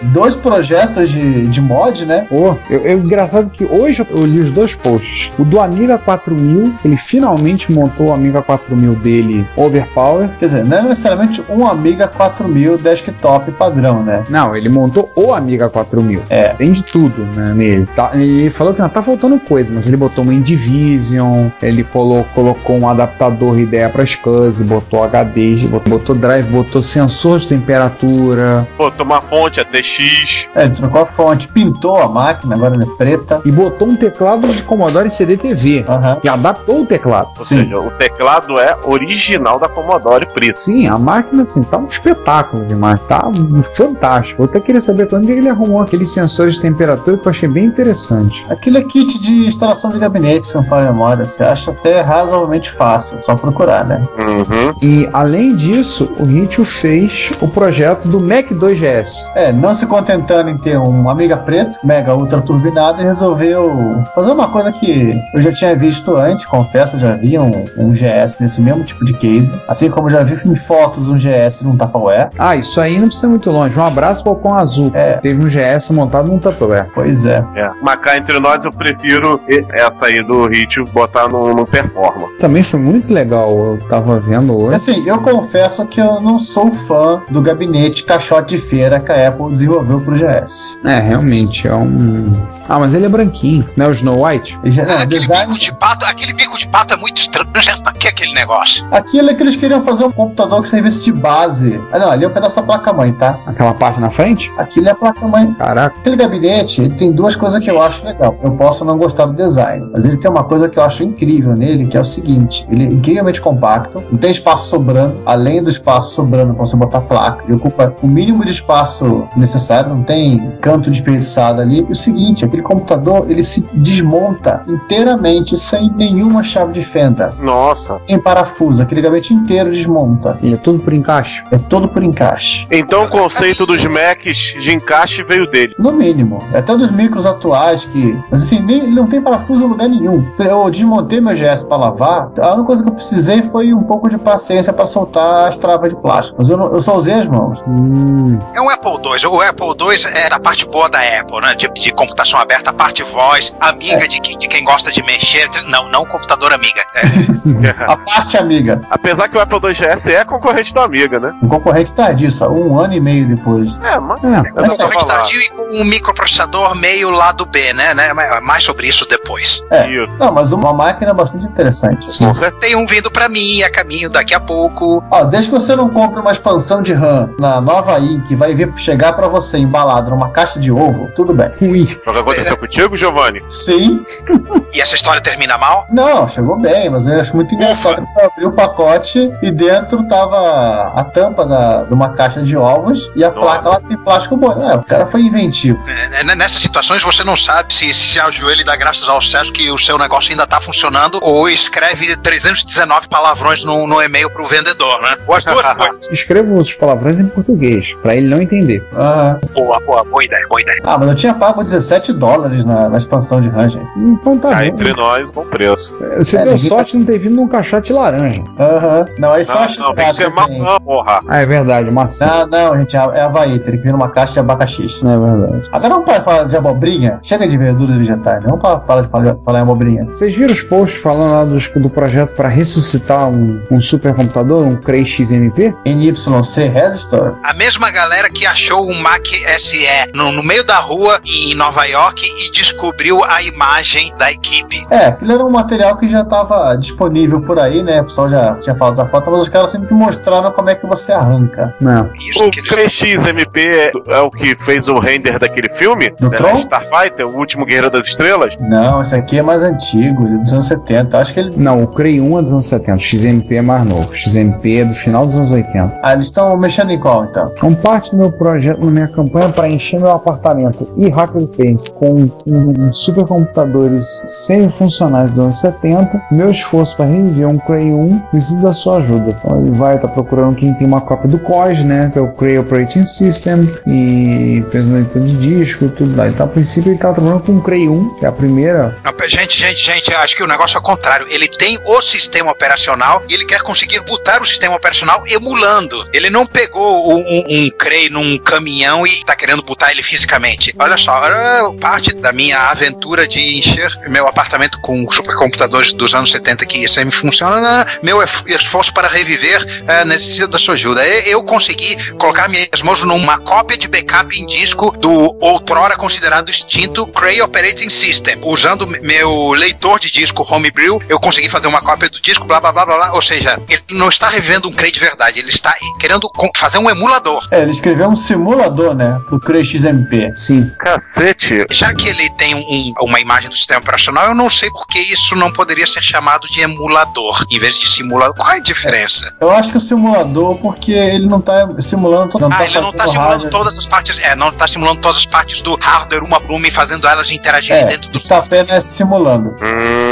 dois projetos de, de mod, né? Pô, eu, eu- engraçado que hoje eu li os dois posts. O do Amiga 4000, ele finalmente montou o Amiga 4000 dele Overpower. Quer dizer, não é necessariamente um Amiga 4000 desktop padrão, né? Não, ele montou o Amiga 4000. É. Tem de tudo, né, nele. Tá, e ele falou que não tá faltando coisa, mas ele botou uma Indivision, ele colo- colocou um adaptador ideia para SCSI, botou HD, botou, botou drive, botou sensor de temperatura Pô, uma fonte, a TX. É, ele trocou a fonte, pintou a máquina, agora ela é preta. e botou um teclado de Commodore CDTV. Aham. E adaptou o teclado. Ou Sim. seja, o teclado é original da Commodore preto. Sim, a máquina assim, tá um espetáculo de máquina, tá fantástico. Eu até queria saber quando ele arrumou aqueles sensores de temperatura que eu achei bem interessante. Aquilo é kit de instalação de gabinete, se não for memória. Você acha até razoavelmente fácil, só procurar, né? Uhum. E além disso, o Ritio fez o projeto do Mac 2GS. É, não se contentando em ter um Amiga preto, mega ultra turbinado, ele resolveu fazer uma coisa que eu já tinha visto antes, confesso, eu já vi um, um GS nesse mesmo tipo de case. Assim como já vi em fotos um GS num Tupperware. Ah, isso aí não precisa ir muito longe. Um abraço pro Falcão Azul. É. Teve um GS montado num Tupperware. Pois é. É. Mas cá entre nós, eu prefiro e- essa aí do Ritio botar no, no Performa. Também foi muito legal. Eu tava vendo hoje. Assim, eu confesso que eu não sou fã do gabinete caixote de feira que a Apple desenvolveu pro GS. É, realmente, é um. Ah, mas ele é branquinho, né? O Snow White. E já- Ah, aquele design, bico de pato, aquele bico de pato é muito estranho. certo? Pra que aquele negócio? aquilo é que eles queriam fazer um computador que servisse de base. Ah, não, ali é um pedaço da placa-mãe, tá? Aquela parte na frente? Aquilo é a placa-mãe. Caraca. Aquele gabinete, ele tem duas coisas que eu acho legal. Eu posso não gostar do design, mas ele tem uma coisa que eu acho incrível nele, que é o seguinte: ele é incrivelmente compacto, não tem espaço sobrando, além do espaço sobrando pra você botar placa, ele ocupa o mínimo de espaço necessário, não tem canto desperdiçado ali. E o seguinte, aquele computador, ele se desmonta inteiramente sem nenhuma chave de fenda. Nossa. Em parafuso, aquele gabinete inteiro desmonta. E é tudo por encaixe. É todo por encaixe. Então o conceito dos Macs de encaixe veio dele. No mínimo. Até dos micros atuais que. Mas assim, nem, ele não tem parafuso em lugar nenhum. Eu desmontei meu GS pra lavar, a única coisa que eu precisei foi um pouco de paciência pra soltar as travas de plástico. Mas eu, não, eu só usei as mãos. É um Apple II. O Apple II é da parte boa da Apple, né? De, de computação aberta, a parte voz, amiga de, quem, de quem gosta de mexer. Não, não computador amiga. É. A parte amiga. Apesar que o Apple II GS é concorrente da Amiga, né? Um concorrente tardio, só um ano e meio depois. É, mas. É, É um concorrente tardio e com um microprocessador meio lado B, né? né? Mais sobre isso depois. é. Não, mas uma máquina bastante interessante. Tem um vindo pra mim a caminho daqui a pouco. Ó, desde que você não compre uma expansão de RAM na nova i que vai vir chegar pra você embalado numa caixa de ovo, tudo bem. Ui. O que aconteceu contigo, Giovanni? Sim. E essa história termina mal? Não, chegou bem, mas eu acho muito engraçado eu abri o pacote e dentro tava a tampa da, de uma caixa de ovos e a placa lá tem plástico bom. É, o cara foi inventivo. É, né, Nessas situações você não sabe se, se ajoelha e dá graças ao céu que o seu negócio ainda tá funcionando ou escreve 319 palavrões no, no e-mail pro vendedor, né? Ou as duas coisas. Escreva os palavrões em português, pra ele não entender. Ah, Boa, boa, boa ideia, boa ideia. ah, mas eu tinha pago 17 dólares na, na expansão de RAM, gente. Então tá Tá bom. entre nós, bom preço. Você É, deu ninguém sorte de não ter vindo num caixote laranja. Aham. Não, aí só Não, a não, tem que ser tem. maçã, porra. Ah, é verdade, maçã. Não, não, gente, é Havaí, teria que vir numa caixa de abacaxi. Não é verdade. Agora vamos de falar de abobrinha? Chega de verduras vegetais, né? vamos parar de falar, falar em abobrinha. Vocês viram os posts falando lá dos- do, projeto para ressuscitar um, um supercomputador, um Cray XMP? NYC Resistor? A mesma galera que achou um Mac SE no, no meio da rua em Nova York e descobriu a imagem da equipe. É, aquilo era um material que já estava disponível por aí, né? O pessoal já tinha falado da foto, mas os caras sempre mostraram como é que você arranca. Não. Isso O eles... 3XMP é, é o que fez o render daquele filme? Do The Tron? Starfighter, o último Guerreiro das Estrelas? Não, esse aqui é mais antigo, ele é dos anos 70. Acho que ele. Não, o Cray 1 é dos anos 70, o XMP é mais novo. O XMP é do final dos anos 80. Ah, eles estão mexendo em qual então? Como parte do meu projeto, na minha campanha para encher meu apartamento e Hackerspace com um, supercomputadores semi-funcionais dos anos 70, meu esforço para reviver um Cray 1 precisa da sua ajuda. Então ele vai estar procurando quem tem uma cópia do COS, né? Que é o Cray Operating System, e fez uma leitura de disco e tudo lá. Então, a princípio, ele estava trabalhando com o Cray 1, que é a primeira. Não, gente, gente, gente, acho que o negócio é o contrário. Ele tem o sistema operacional e ele quer conseguir botar o sistema operacional emulando. Ele não pegou um, um, um num caminhão e tá querendo botar ele fisicamente. Olha só, parte da minha aventura de encher meu apartamento com supercomputadores dos anos 70 que semi funciona, meu ef- esforço para reviver eh, necessita da sua ajuda. Eu consegui colocar minhas mãos numa cópia de backup em disco do outrora considerado extinto Cray Operating System. Usando meu leitor de disco Homebrew, eu consegui fazer uma cópia do disco, blá blá blá blá. blá. Ou seja, ele não está revivendo um Cray de verdade, ele está querendo fazer um emulador. É, ele escreveu um simulador, né? Pro Cray XMP. Sim. Cacete. Já que ele tem um- um- uma imagem do sistema operacional, eu não sei por que isso não poderia ser chamado de emulador em vez de simulador. Qual é a diferença? Eu acho que o simulador, porque ele não tá simulando. Não ah, tá ele não tá fazendo simulando hardware. todas as partes. É, não tá simulando todas as partes do hardware uma por uma e fazendo elas interagirem É, dentro do. está apenas simulando. Hum.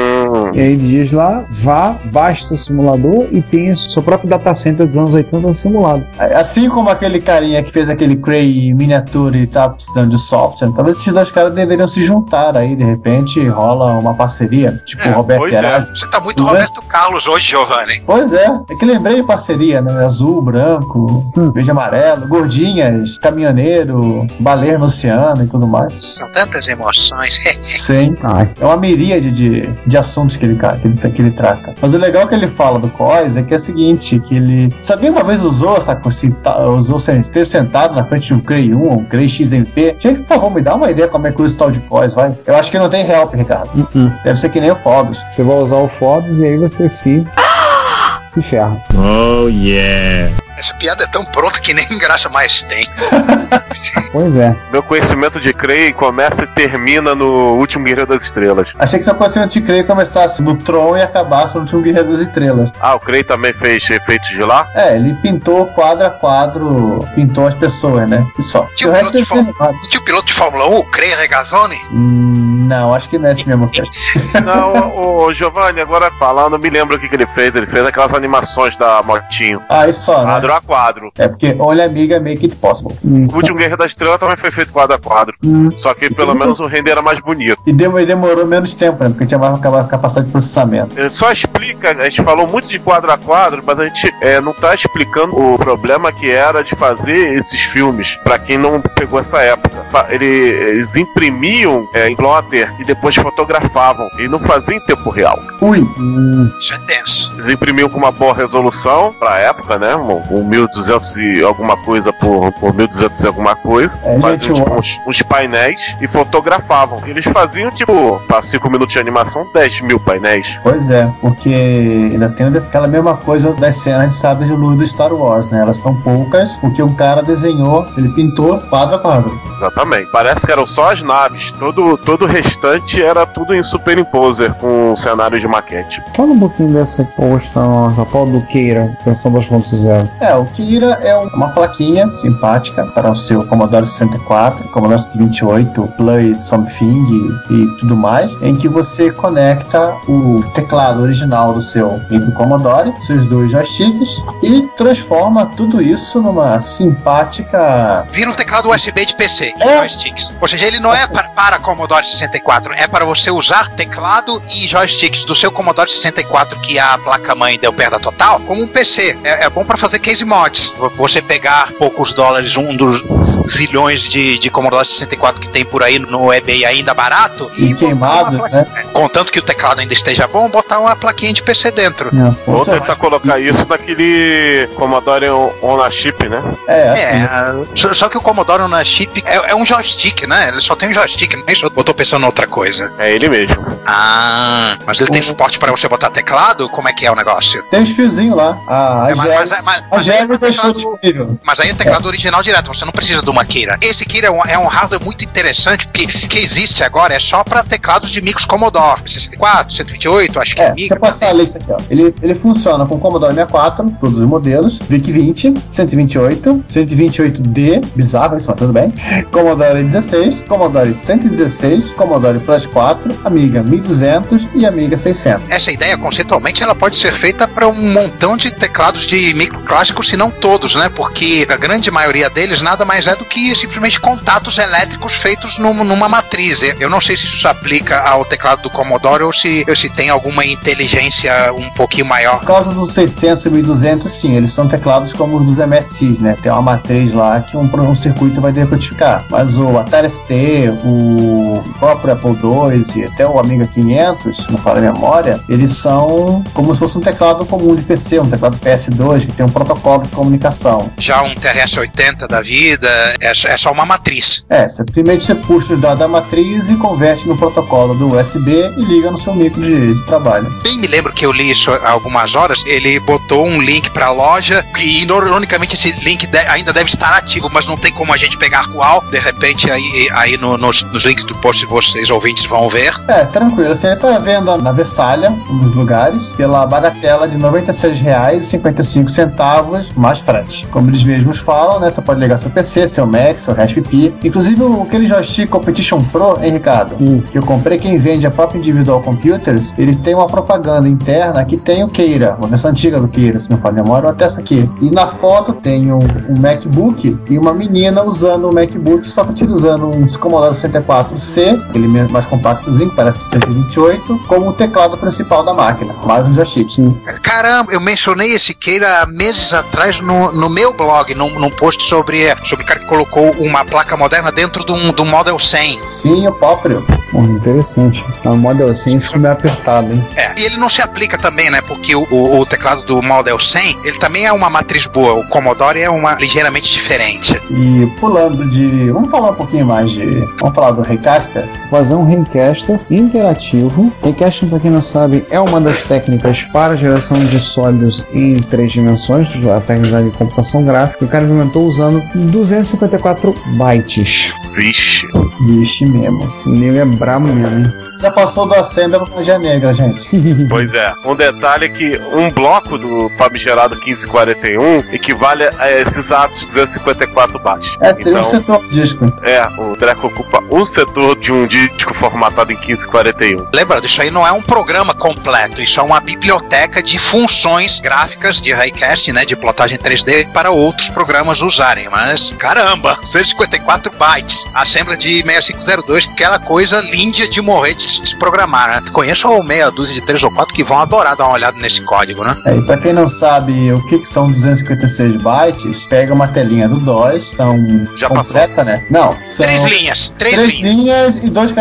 E aí ele diz lá, vá, baixe seu simulador e tenha seu próprio data center dos anos 80 simulado. Assim como aquele carinha que fez aquele Cray em miniatura e tá precisando de software, talvez esses dois caras deveriam se juntar aí, de repente rola uma parceria, tipo É, o Roberto pois é. Você tá muito Mas- Roberto Carlos hoje, Giovanni. Pois é, é que lembrei de parceria, né? Azul, branco, verde e amarelo, gordinhas, caminhoneiro, baleia no oceano e tudo mais. São tantas emoções. Sim. Ai, É uma miríade de, de assuntos que ele, que, ele, que ele trata. Mas o legal que ele fala do COIS é que é o seguinte, que ele... Sabia uma vez usou essa coisa, usou ter sentado na frente de um Cray 1, um Cray XMP? Gente, por favor, me dá uma ideia como é que usa esse tal de COIS, vai. Eu acho que não tem help, Ricardo. uh-uh. Deve ser que nem o Fodos. Você vai usar o Fodos e aí você se. se ferra. Essa piada é tão pronta que nem graça mais tem. Pois é. Meu conhecimento de Cray começa e termina no último Guerreiro das Estrelas. Achei que seu conhecimento de Cray começasse no Tron e acabasse no último Guerreiro das Estrelas. Ah, o Cray também fez efeitos de lá? É, ele pintou quadro a quadro, pintou as pessoas, né? E só. Tinha o um resto piloto de é Fórmula. Tinha o piloto de Fórmula 1, o Cray Regazzoni? Hum, Não, acho que não é esse mesmo cara. Não, o, o Giovanni, agora falando, me lembro o que, que ele fez. Ele fez aquelas animações da motinho. Ah, isso só, né? A a quadro. É porque olha amiga make it possible. O último Guerra da Estrela também foi feito quadro a quadro. Hum. Só que pelo menos o render era mais bonito. E demorou, demorou menos tempo, né? Porque tinha mais capacidade de processamento. Ele só explica, a gente falou muito de quadro a quadro, mas a gente é, não tá explicando o problema que era de fazer esses filmes, para quem não pegou essa época. Ele, eles imprimiam é, em plotter e depois fotografavam. E não faziam em tempo real. Ui. Isso é tenso. Eles imprimiam com uma boa resolução pra época, né? Um, um 1200 e alguma coisa por, por 1200 e alguma coisa. É, faziam tipo, uns, uns painéis e fotografavam. Eles faziam, tipo, pra 5 minutos de animação, 10 mil painéis. Pois é, porque ainda tem aquela mesma coisa das cenas de sábado de luz do Star Wars, né? Elas são poucas, porque um cara desenhou, ele pintou quadro a quadro. Exatamente. Parece que eram só as naves. Todo, todo o restante era tudo em superimposer com cenários de maquete. Fala um pouquinho dessa posta nossa, qual do Keira, versão 2.0. É, o Kira é uma plaquinha simpática para o seu Commodore 64, Commodore 28, Play Something e tudo mais, em que você conecta o teclado original do seu micro Commodore, seus dois joysticks, e transforma tudo isso numa simpática. Vira um teclado USB de PC, de É. joysticks. Ou seja, ele não é para, para Commodore 64, é para você usar teclado e joysticks do seu Commodore 64, que a placa-mãe deu perda total, como um PC. É, é bom para fazer case mods. Você pegar poucos dólares, um dos zilhões de, de Commodore 64 que tem por aí no eBay ainda barato, E queimados, né? Contanto que o teclado ainda esteja bom, botar uma plaquinha de PC dentro. Ou Você- tentar colocar isso naquele Commodore On a Chip, né? É, assim. É, só, só que o Commodore na chip é, é um joystick, né? Ele só tem um joystick, não é isso? Eu tô pensando em outra coisa. É ele mesmo. Ah, mas ele tem suporte para você botar teclado? Como é que é o negócio? Tem uns fiozinhos lá. A, a É, mas- mas- a é deixou teclado- disponível. Mas aí é teclado original direto, você não precisa de uma Kira. Esse Kira é um, é um hardware muito interessante, porque que existe agora é só para teclados de micros Commodore. 64, 128, acho que é, É, micro. você passar a lista aqui, ó. Ele, ele funciona com Commodore 64, todos os modelos, VIC-20, 128, 128D, bizarro isso, mas tudo bem. Commodore 16, Commodore 116, Commodore Plus 4, Amiga 1200 e Amiga 600. Essa ideia, conceitualmente, ela pode ser feita para um montão de teclados de micro clássicos, se não todos, né? Porque a grande maioria deles nada mais é do que simplesmente contatos elétricos feitos num- numa matriz. Eu não sei se isso se aplica ao teclado do Commodore ou se, ou se tem alguma inteligência um pouquinho maior. Por causa dos 600 e 1200, sim, eles são teclados como os dos MSIs, né? Tem uma matriz lá que um, um circuito vai decodificar. Mas o Atari ST, o próprio Apple II e até o Amiga 500, se não fala a memória, eles são como se fosse um teclado comum de PC, um teclado PS2 que tem um protocolo de comunicação. Já um TRS-80 da vida é, é só uma matriz. É, você, primeiro você puxa os dados da matriz e converte no protocolo do USB e liga no seu micro de, de trabalho. Bem me lembro que eu li isso há algumas horas. Ele botou um link pra loja e, ironicamente, esse link de- ainda deve estar ativo, mas não tem como a gente pegar qual. De repente, aí, aí no- nos, nos links do post vocês ouvintes vão ver. É, tranquilo. Assim, ele tá vendo na Vessalha, um dos lugares, pela bagatela de R$ 96,55 mais frete. Como eles mesmos falam, né? Você pode ligar seu PC, seu Mac, seu Raspberry Pi. Inclusive, o- aquele joystick Competition Pro, hein, Ricardo? Que eu comprei, quem vende a própria Individual Computers, ele tem uma propaganda interna que tem o Keira, uma versão antiga do Keira, se não for memória, até essa aqui. E na foto tem um, um MacBook e uma menina usando o MacBook, só que utilizando um Commodore 64C, aquele me- mais compactozinho, que parece 128, como o teclado principal da máquina, mais um joystick. Caramba, eu mencionei esse Keira meses atrás no, no meu blog, num, num post sobre, sobre o cara que colocou uma placa moderna dentro de um, do Model 100. Sim, o próprio. Hum, interessante. A Model 100 ficou meio apertado, hein? É, e ele não se aplica também, né? Porque o, o- o teclado do Model 100, ele também é uma matriz boa. O Commodore é uma ligeiramente diferente. E pulando de. Vamos falar um pouquinho mais de. Vamos falar do Recaster? Fazer um Recaster interativo. Recaster, para quem não sabe, é uma das técnicas para geração de sólidos em três dimensões, a técnica de computação gráfica. O cara implementou usando 254 bytes. Vixe. Vixe mesmo. O nego é brabo mesmo, hein? já passou do Assembly pra magia negra, gente. Pois é. Um detalhe é que um bloco do famigerado 1541 equivale a esses atos de 254 bytes. É, seria um Então, setor do disco. É, o Dreco ocupa um setor de um disco formatado em 1541. Lembrando, isso aí não é um programa completo, isso é uma biblioteca de funções gráficas de Raycast, né, de plotagem 3D para outros programas usarem, mas caramba, 254 bytes, Assembly de 6502, aquela coisa linda de morrer de programar, né? Conheço meia dúzia de três ou quatro que vão adorar dar uma olhada nesse código, né? É, e pra quem não sabe o que, que são 256 bytes, pega uma telinha do DOS, então Já completa, né? Não, são Três linhas, três, três linhas. linhas e dois,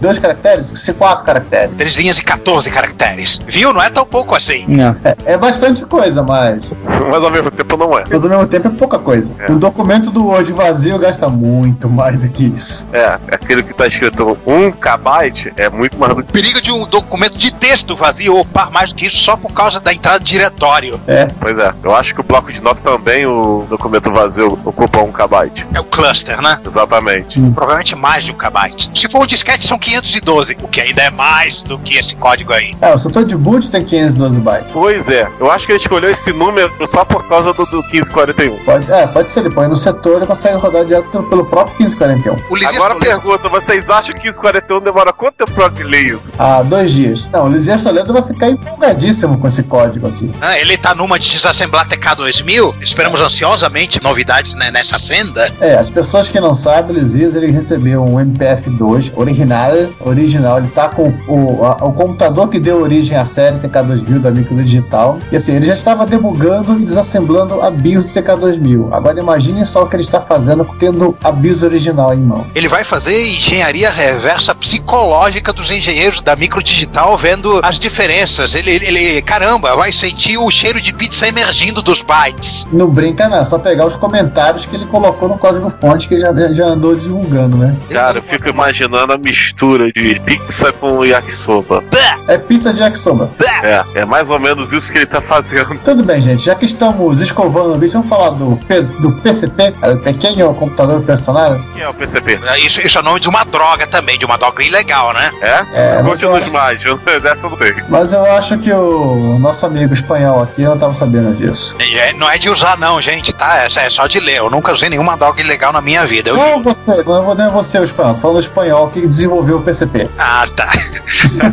dois caracteres, se quatro caracteres. Três linhas e 14 caracteres. Viu? Não é tão pouco assim. Não. É, é bastante coisa, mas, Mas ao mesmo tempo não é. mas ao mesmo tempo é pouca coisa. É. Um documento do Word vazio gasta muito mais do que isso. É, aquele que tá escrito 1 kbyte é muito mais do que. Perigo de um documento de texto vazio ocupar mais do que isso só por causa da entrada de diretório. É, Pois é, eu acho que o bloco de nota também, o documento vazio, ocupa 1 kbyte. É o cluster, né? Exatamente. Provavelmente mais de um kbyte. Se for um disquete, são 512, o que ainda é mais do que esse código aí. é, o setor de boot tem 512 bytes. Pois é, eu acho que ele escolheu esse número só por causa do, do 1541. Pode, é, pode ser, ele põe no setor e consegue rodar direto pelo, pelo próprio 1541. O Lisias Agora pergunta, vocês acham que 1541 demora quanto tempo pra ler isso? Há dois dias. Não, o Lisias Toledo vai ficar empolgadíssimo com esse código aqui. Ah, ele tá numa de desassemblar TK2000. Esperamos ansiosamente novidades né, nessa senda. É, as pessoas que não sabem, o Lisias ele recebeu um MPF2 original, original, ele tá com o, a- o computador que deu origem à série TK2000 da Micro Digital. E assim, ele já estava debugando e desassemblando a BIOS do TK2000. Agora imaginem só o que ele está fazendo tendo a BIOS original em mão. Ele vai fazer engenharia reversa psicológica dos engenheiros da microdigital vendo as diferenças. Ele, ele, ele- caramba, vai sentir o cheiro de pizza emergindo dos bytes. Não brinca não, é só pegar os comentários que ele colocou no código fonte que já, já andou divulgando, né? Cara, eu fico imaginando a mistura de pizza com yakisoba. É pizza de yakisoba. É, é mais ou menos isso que ele tá fazendo. Tudo bem, gente. Já que estamos escovando o bicho, vamos falar do, P- do PCP, o pequeno computador personal. Quem é o PCP? Isso, isso é o nome de uma droga também, de uma droga ilegal, né? É? É, mas Conte eu nos acho- mais, eu- dessa eu não sei. Mas eu acho que o nosso amigo espanhol aqui não estava sabendo disso. É, não é de usar, não, gente, tá? É, é só de ler. Eu nunca usei nenhuma droga ilegal na minha vida. Eu Não é juro. você, não é vo- não é você o espanhol, tô falando o espanhol que desenvolveu o PCP. Ah, tá.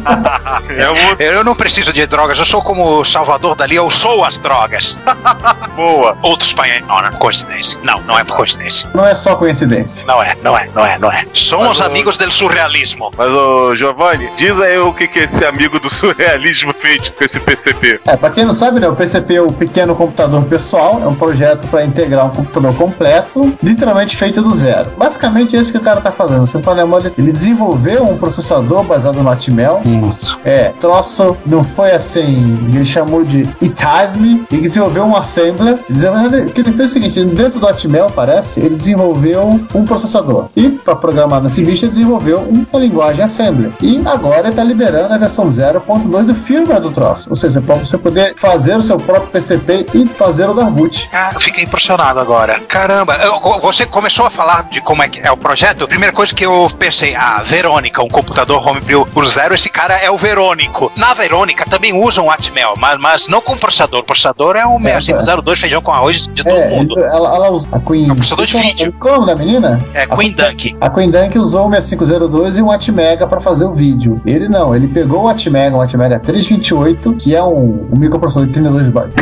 É muito Eu não preciso de drogas, eu sou como o Salvador Dali, eu sou as drogas. boa. Outro espanhol, não, coincidência. Não, não é por coincidência. Não é só coincidência. Não é, não é, não é, não é. Somos Mas, amigos do surrealismo. Mas, ô Giovanni, diz aí o que, que esse amigo do surrealismo fez com esse PCP. É, pra quem não sabe, né, o PCP é o Pequeno Computador Pessoal, é um projeto para integrar um computador completo, literalmente feito do zero. Basicamente é isso que o cara tá fazendo. Você fala, ele, ele desenvolveu um processador baseado no Atmel. Nossa. É, troço não foi assim, ele chamou de Itasme e desenvolveu um assembler. Ele que ele fez é o seguinte, dentro do Atmel, parece, ele desenvolveu um processador. E para programar nesse bicho, ele desenvolveu uma linguagem assembler. E agora está liberando a versão 0.2 do firmware do troço. Ou seja, para você poder fazer o seu próprio PCP e fazer o Darboot. Ah, eu fiquei impressionado agora. Caramba, eu- você começou a falar de como é que é o projeto. Primeira coisa que eu pensei, ah, Verônica, um computador homebrew por zero, esse cara é o Verônico. Na Verônica também usam o Atmel, mas, mas não com processador. O processador é um 6502 feijão com arroz de todo É, mundo. ela, ela usa a Queen. É um processador de vídeo. É o nome da menina? É Queen Dunk. A Queen Dunk usou o 6502 e um Atmega para fazer o vídeo. Ele não, ele pegou o Atmega, um Atmega 328, que é um, um microprocessador de 32 bytes.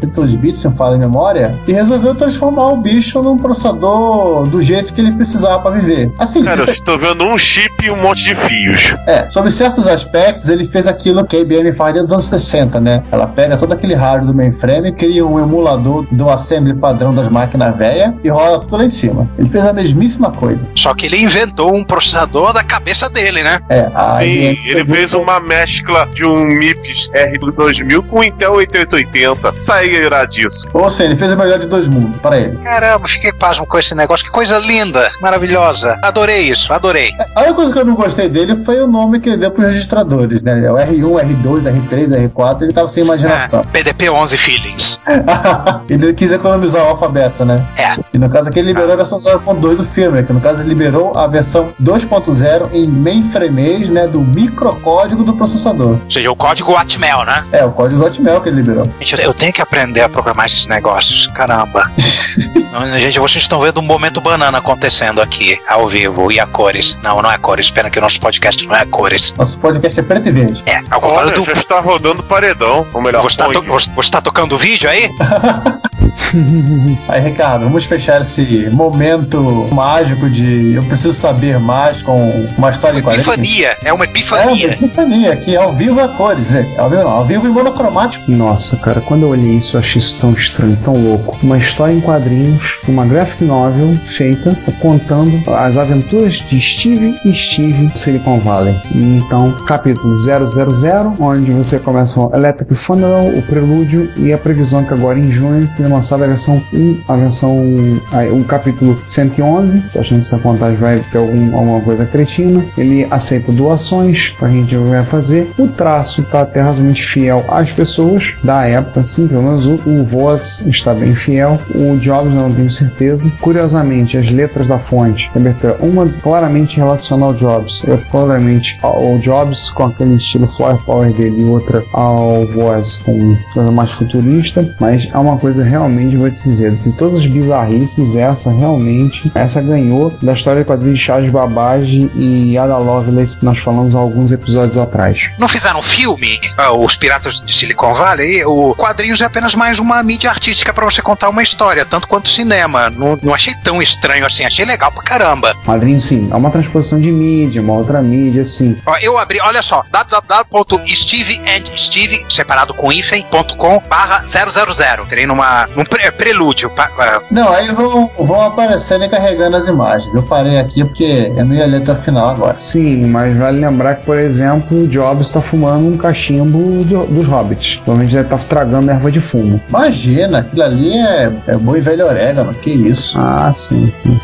32 bits, se eu falo em memória, e resolveu transformar o bicho num processador do jeito que ele precisava para viver. Assim, Cara, eu estou vendo um chip e um monte de fios. é, sobre certos aspectos, ele fez aquilo que a IBM faz desde os anos 60, né? Ela pega todo aquele hardware do mainframe, cria um emulador do assembly padrão das máquinas velhas e roda tudo lá em cima. Ele fez a mesmíssima coisa. Só que ele inventou um processador da cabeça dele, né? É, a Sim, IBM ele fez uma mescla de um MIPS R2000 com o Intel 8880. Sai iradiço. Ou seja, ele fez o melhor de dois mundos, para ele. Caramba, fiquei pasmo com esse negócio. Que coisa linda, maravilhosa. Adorei isso, adorei. A única coisa que eu não gostei dele foi o nome que ele deu pros registradores, né? O R1, R2, R3, R4, ele tava sem imaginação. É, PDP 11 Feelings. ele quis economizar o alfabeto, né? É. E no caso aqui ele liberou a versão 0.2 do firmware, que no caso ele liberou a versão 2.0 em né? Do microcódigo do processador. Ou seja, o código Atmel, né? É, o código Atmel que ele liberou. Gente, eu tenho que aprender a programar esses negócios. Caramba. Gente, vocês estão vendo um momento banana acontecendo aqui, ao vivo, e a cores. Não, não é cores. Pena que o nosso podcast não é cores. Nosso podcast é preto e verde. É, ao contrário Olha, do. já está rodando paredão. Ou melhor, Você tá, ponte. to- você- você tá tocando vídeo aí? Aí, Ricardo, vamos fechar esse momento mágico de eu preciso saber mais com uma história em quadrinhos. Epifania. É uma É, uma epifania. epifania, aqui ao vivo a cores, é, ao vivo não, ao vivo e monocromático. Nossa, cara, quando eu olhei isso, eu achei isso tão estranho, tão louco. Uma história em quadrinhos, uma graphic novel feita contando as aventuras de Steve e Steve Silicon Valley. Então, capítulo 000, onde você começa com Electric Funeral, o prelúdio e a previsão que agora em junho tem lançada a versão 1, a versão o capítulo 111. Tô achando que essa contagem vai ter algum, alguma coisa cretina. Ele aceita doações pra gente vai fazer. O traço tá até razoavelmente fiel às pessoas da época, sim, pelo menos o, o voz está bem fiel. O Jobs não tenho certeza. Curiosamente, as letras da fonte, uma claramente relaciona ao Jobs, outra claramente ao Jobs com aquele estilo flower power dele e outra ao voz com coisa mais futurista, mas é uma coisa realmente, vou te dizer, de todas as bizarrices, essa realmente, essa ganhou da história de quadrinhos de Charles Babbage e Ada Lovelace que nós falamos alguns episódios atrás. Não fizeram um filme, ah, Os Piratas de Silicon Valley? O quadrinhos é apenas mais uma mídia artística pra você contar uma história, tanto quanto cinema. Não, não achei tão estranho assim, achei legal pra caramba. Quadrinho, sim, é uma transposição de mídia, uma outra mídia, sim. Ó, eu abri, olha só, www.steveandsteve, separado com hífen.com barra 000. Terei numa, num pre- prelúdio. pa- ah, Não, aí vão, vão aparecendo e carregando as imagens. Eu parei aqui porque eu não ia ler até o final agora. Sim, mas vale lembrar que, por exemplo, o Jobs está fumando um cachimbo de- dos hobbits. Provavelmente deve estar tragando erva de fumo. Imagina, aquilo ali é, é bom e velho orégano, que isso. Ah, sim, sim.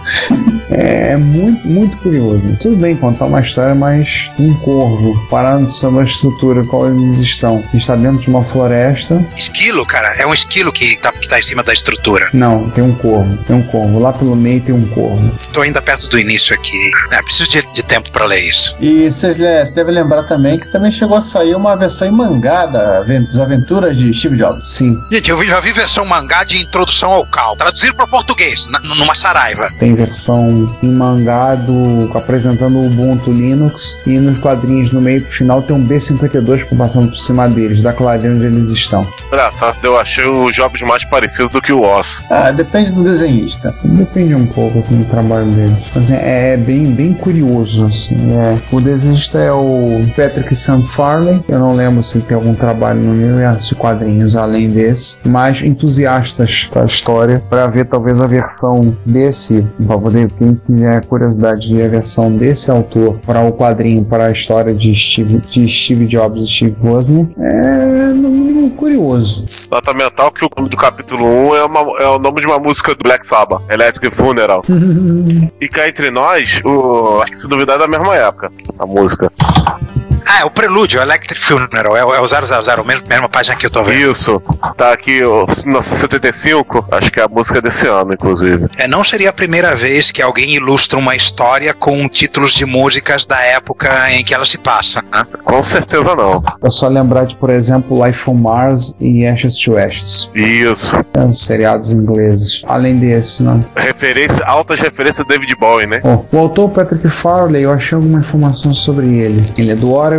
É muito, muito curioso. Tudo bem contar uma história, mas um corvo parando sobre a estrutura qual eles estão. Está dentro de uma floresta. esquilo, cara, é um esquilo que tá, que tá em cima da estrutura. Não, tem um corvo. Tem um corvo. Lá pelo meio tem um corvo. Tô ainda perto do início aqui. É, preciso de, de tempo pra ler isso. E você deve lembrar também que também chegou a sair uma versão em mangá da das aventuras de Steve Jobs. Sim, Gente, eu já vi versão mangá de introdução ao cal. Traduziram para português, na- numa saraiva. tem versão em mangá do, apresentando o Ubuntu Linux e nos quadrinhos no meio pro final tem um B52 passando por cima deles, da clareira onde eles estão. Engraçado, eu achei o Jobs mais parecido do que o Oz. Ah, depende do desenhista. Depende um pouco assim, do trabalho deles. Assim, é bem, bem curioso. Assim, é. O desenhista é o Patrick St. Farley. Eu não lembro se tem algum trabalho no universo de quadrinhos além desse. Mas entusiastas da história para ver talvez a versão desse, para poder, quem quiser curiosidade de ver a versão desse autor para o quadrinho, para a história de Steve, de Steve Jobs e Steve Wozniak, é no mínimo curioso. Nota mental que o nome do capítulo 1 é, uma- é o nome de uma música do Black Sabbath, Electric Funeral. E cá entre nós, o, acho que se duvidar é da mesma época, a música. Ah, é o Prelúdio, Electric Funeral. É, o- é o 000, mesmo, mesma página que eu tô vendo. Isso, tá aqui no 75, acho que é a música desse ano, inclusive. É, não seria a primeira vez que alguém ilustra uma história com títulos de músicas da época em que ela se passa. né? Com certeza não. É só lembrar de, por exemplo, Life on Mars e Ashes to Ashes. Isso. É, seriados ingleses. Além desse, né? Referência, altas referências do David Bowie, né? Ó, o autor Patrick Farley, eu achei alguma informação sobre ele. Ele é do Oregon,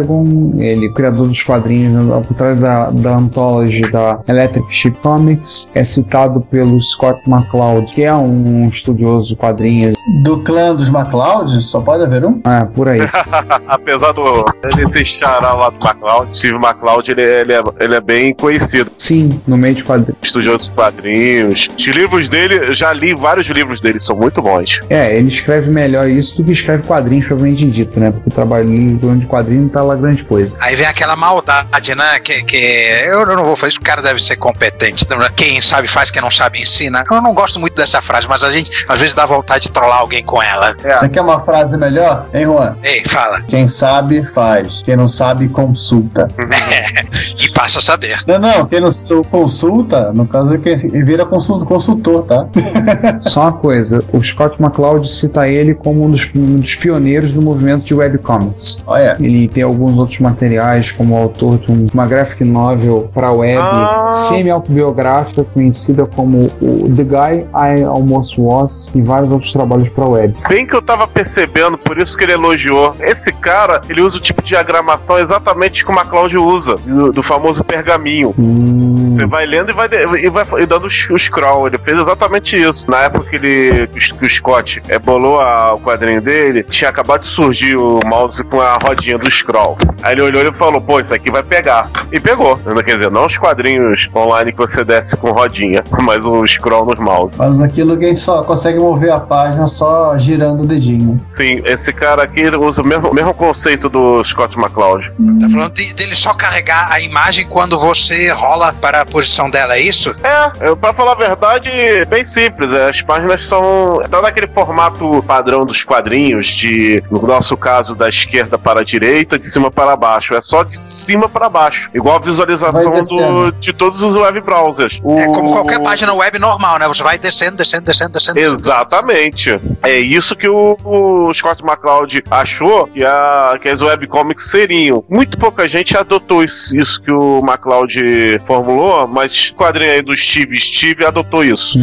ele é criador dos quadrinhos, né, por trás da, da anthology da Electric Sheep Comics, é citado pelo Scott McCloud, que é um estudioso de quadrinhos. Do clã dos MacLeod, só pode haver um? É, por aí. Apesar do ele ser xará lá do MacLeod, Steve MacLeod, ele, ele, é, ele é bem conhecido. Sim, no meio de quadrinhos. Estudioso de quadrinhos. Os livros dele, eu já li vários livros dele, são muito bons. É, ele escreve melhor isso do que escreve quadrinhos, provavelmente dito, né? Porque o trabalho de quadrinho tá lá grande coisa. Aí vem aquela maldade, né? Que, que eu não vou fazer isso, o cara deve ser competente. Então, Quem sabe faz, quem não sabe ensina. Eu não gosto muito dessa frase, mas a gente às vezes dá vontade de trollar alguém com ela. Você quer uma frase melhor? Hein, Juan? Ei, fala. Quem sabe, faz. Quem não sabe, consulta. e passa a saber. Não, não, quem não consulta, no caso, é quem vira consult, consultor, tá? Só uma coisa, o Scott McCloud cita ele como um dos, um dos pioneiros do movimento de webcomics. Olha. Ele tem alguns outros materiais como autor de um- uma graphic novel para web Ah. semi-autobiográfica conhecida como o The Guy I Almost Was e vários outros trabalhos para web. Bem que eu tava percebendo, por isso que ele elogiou. Esse cara, ele usa o tipo de diagramação exatamente como a Cláudio usa, do, do famoso pergaminho. Você vai lendo e vai, e vai e dando o scroll. Ele fez exatamente isso. Na época que, ele, que o- que o Scott é, bolou a- o quadrinho dele, tinha acabado de surgir o mouse com a rodinha do scroll. Aí ele olhou e falou: pô, isso aqui vai pegar. E pegou. Quer dizer, não os quadrinhos online que você desce com rodinha, mas o scroll nos mouse. Mas aquilo que a gente só consegue mover a página só girando o dedinho. Sim, esse cara aqui usa o mesmo, mesmo conceito do Scott McCloud. Tá falando de- dele só carregar a imagem quando você rola para a posição dela, é isso? É, pra falar a verdade, bem simples. é, As páginas são. Tá naquele formato padrão dos quadrinhos, de, no nosso caso, da esquerda para a direita, de cima para baixo. É só de cima para baixo. Igual a visualização do, de todos os web browsers. É como qualquer página web normal, né? Você vai descendo, descendo, descendo, descendo. Exatamente. É isso que o, o Scott McCloud achou que, a, que as webcomics seriam. Muito pouca gente adotou isso, isso que o McCloud formulou, mas o quadrinho aí do Steve Steve adotou isso.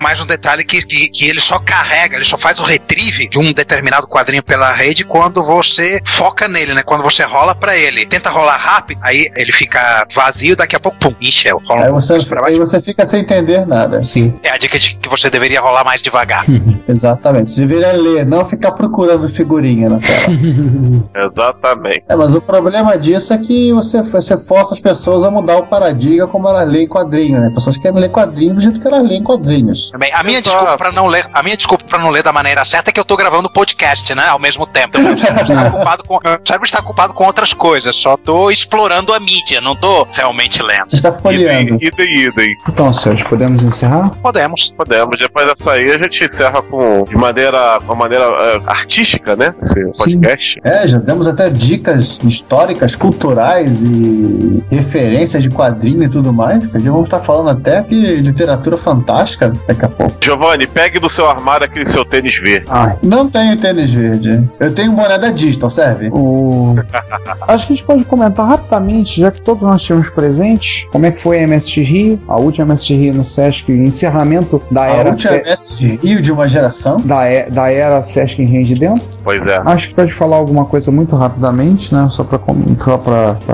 Mais um detalhe que, que, que ele só carrega, ele só faz o retrieve de um determinado quadrinho pela rede quando você foca nele, né? Quando você rola pra ele. Tenta rolar rápido, aí ele fica vazio, daqui a pouco, pum, encheu. Rola Aí você, pouco pra baixo. aí você fica sem entender nada. Sim. É a dica de que você deveria rolar mais devagar. Exatamente. Você deveria ler, não ficar procurando figurinha na tela. Exatamente. É, mas o problema disso é que você, você força as pessoas a mudar o paradigma como elas leem quadrinho, né? Pessoas querem ler quadrinhos do jeito que elas leem quadrinhos. Bem, a minha Exato. desculpa para não ler, a minha desculpa para não ler da maneira certa é que eu tô gravando podcast, né, ao mesmo tempo. Meu cérebro está ocupado com, meu cérebro está ocupado com outras coisas, só tô explorando a mídia, não tô realmente lendo. Você está folheando. idem, idem. Então, Sérgio, podemos encerrar? Podemos. Podemos. Depois dessa aí, a gente encerra com de maneira, com maneira eh, artística, né? Esse podcast. É, já demos até dicas históricas, culturais e referências de quadrinho e tudo mais. Já vamos estar falando até aqui de literatura fantástica daqui a pouco. Giovanni, pegue do seu armário aquele seu tênis V. Ai, Não tenho tênis verde. Eu tenho um boné da Digital, serve? o... Acho que a gente pode comentar rapidamente, já que todos nós tivemos presentes, como é que foi a MST Rio, a última MST Rio no Sesc, encerramento da A era última Se- MS Rio de uma geração. da, e- da era Sesc Engenho de Dentro. Pois é. Acho que pode falar alguma coisa muito rapidamente, né? Só para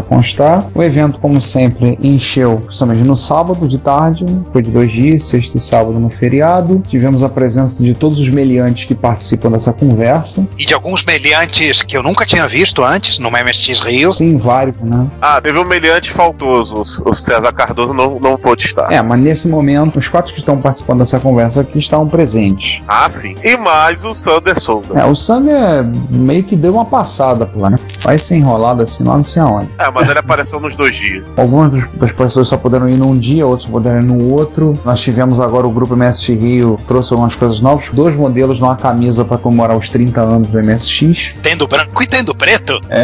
constar. O evento, como sempre, encheu principalmente no sábado de tarde, foi de dois dias, sexta e sábado no feriado. Tivemos a presença de todos os meliantes que participam dessa conversa. E de alguns meliantes que eu nunca tinha visto antes no MSX Rio. Sim, vários, né? Ah, teve um meliante faltoso. O o César Cardoso não, não pôde estar. É, mas nesse momento, os quatro que estão participando dessa conversa aqui estavam presentes. Ah, sim. E mais o Sander Souza. É, o Sander meio que deu uma passada por lá, né? Vai ser enrolado assim lá não sei aonde. É, mas ele apareceu nos dois dias. Algumas dos- das pessoas só puderam ir num dia, outros puderam ir no outro. Nós tivemos agora o grupo MSX Rio, trouxe algumas coisas novas. Dois modelos numa camisa para comemorar os 30 anos do MSX. Tem do branco e tem do preto. É.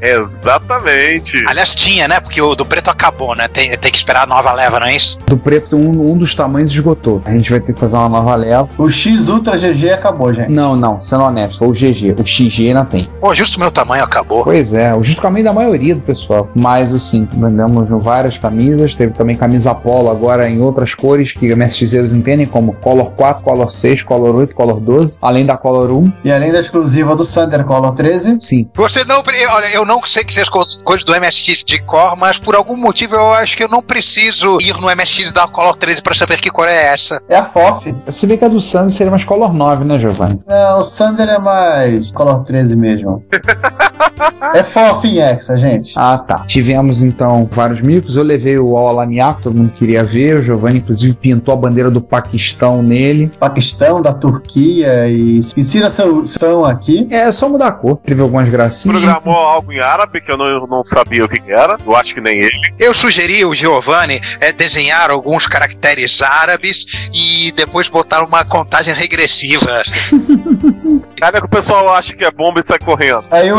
Exatamente. Aliás, tinha, né? Porque o do preto acabou, né? Tem, tem que esperar a nova leva, não é isso? Do preto, um, um dos tamanhos esgotou. A gente vai ter que fazer uma nova leva. O X Ultra GG acabou, gente. Não, não, sendo honesto, o GG. O XG ainda tem. Pô, justo o meu tamanho acabou. Pois é, o justo caminho da maioria do pessoal. Mas assim, vendemos várias camisas. Teve também camisa polo agora em outras cores que MSXeiros entendem, como Color 4, Color 6, Color 8, Color 12, além da Color 1. E além da exclusiva do Thunder Color 13. Sim. Você não. Pre- Olha, eu não sei que seja co- coisas do MSX de cor, mas por algum motivo eu acho que eu não preciso ir no MSX da Color 13 pra saber que cor é essa. É a FOF. Se bem que a do Sandy seria mais Color 9, né, Giovanni? Não, o Thunder é mais Color 13 mesmo. é FOF em Hexa, gente. Ah, tá. Tivemos então vários micos. Eu levei o Alaniac, todo mundo queria ver. O Giovanni, inclusive, pintou a bandeira do Paquistão nele. Paquistão, da Turquia e ensina seu estão aqui. É, só mudar a cor. Teve algumas gracinhas. Programou algo em árabe que eu não, não sabia o que era. Eu acho que nem ele. Eu sugeri o Giovanni é, desenhar alguns caracteres árabes e depois botar uma contagem regressiva. Cara, que o pessoal acha que é bomba e sai correndo. Aí o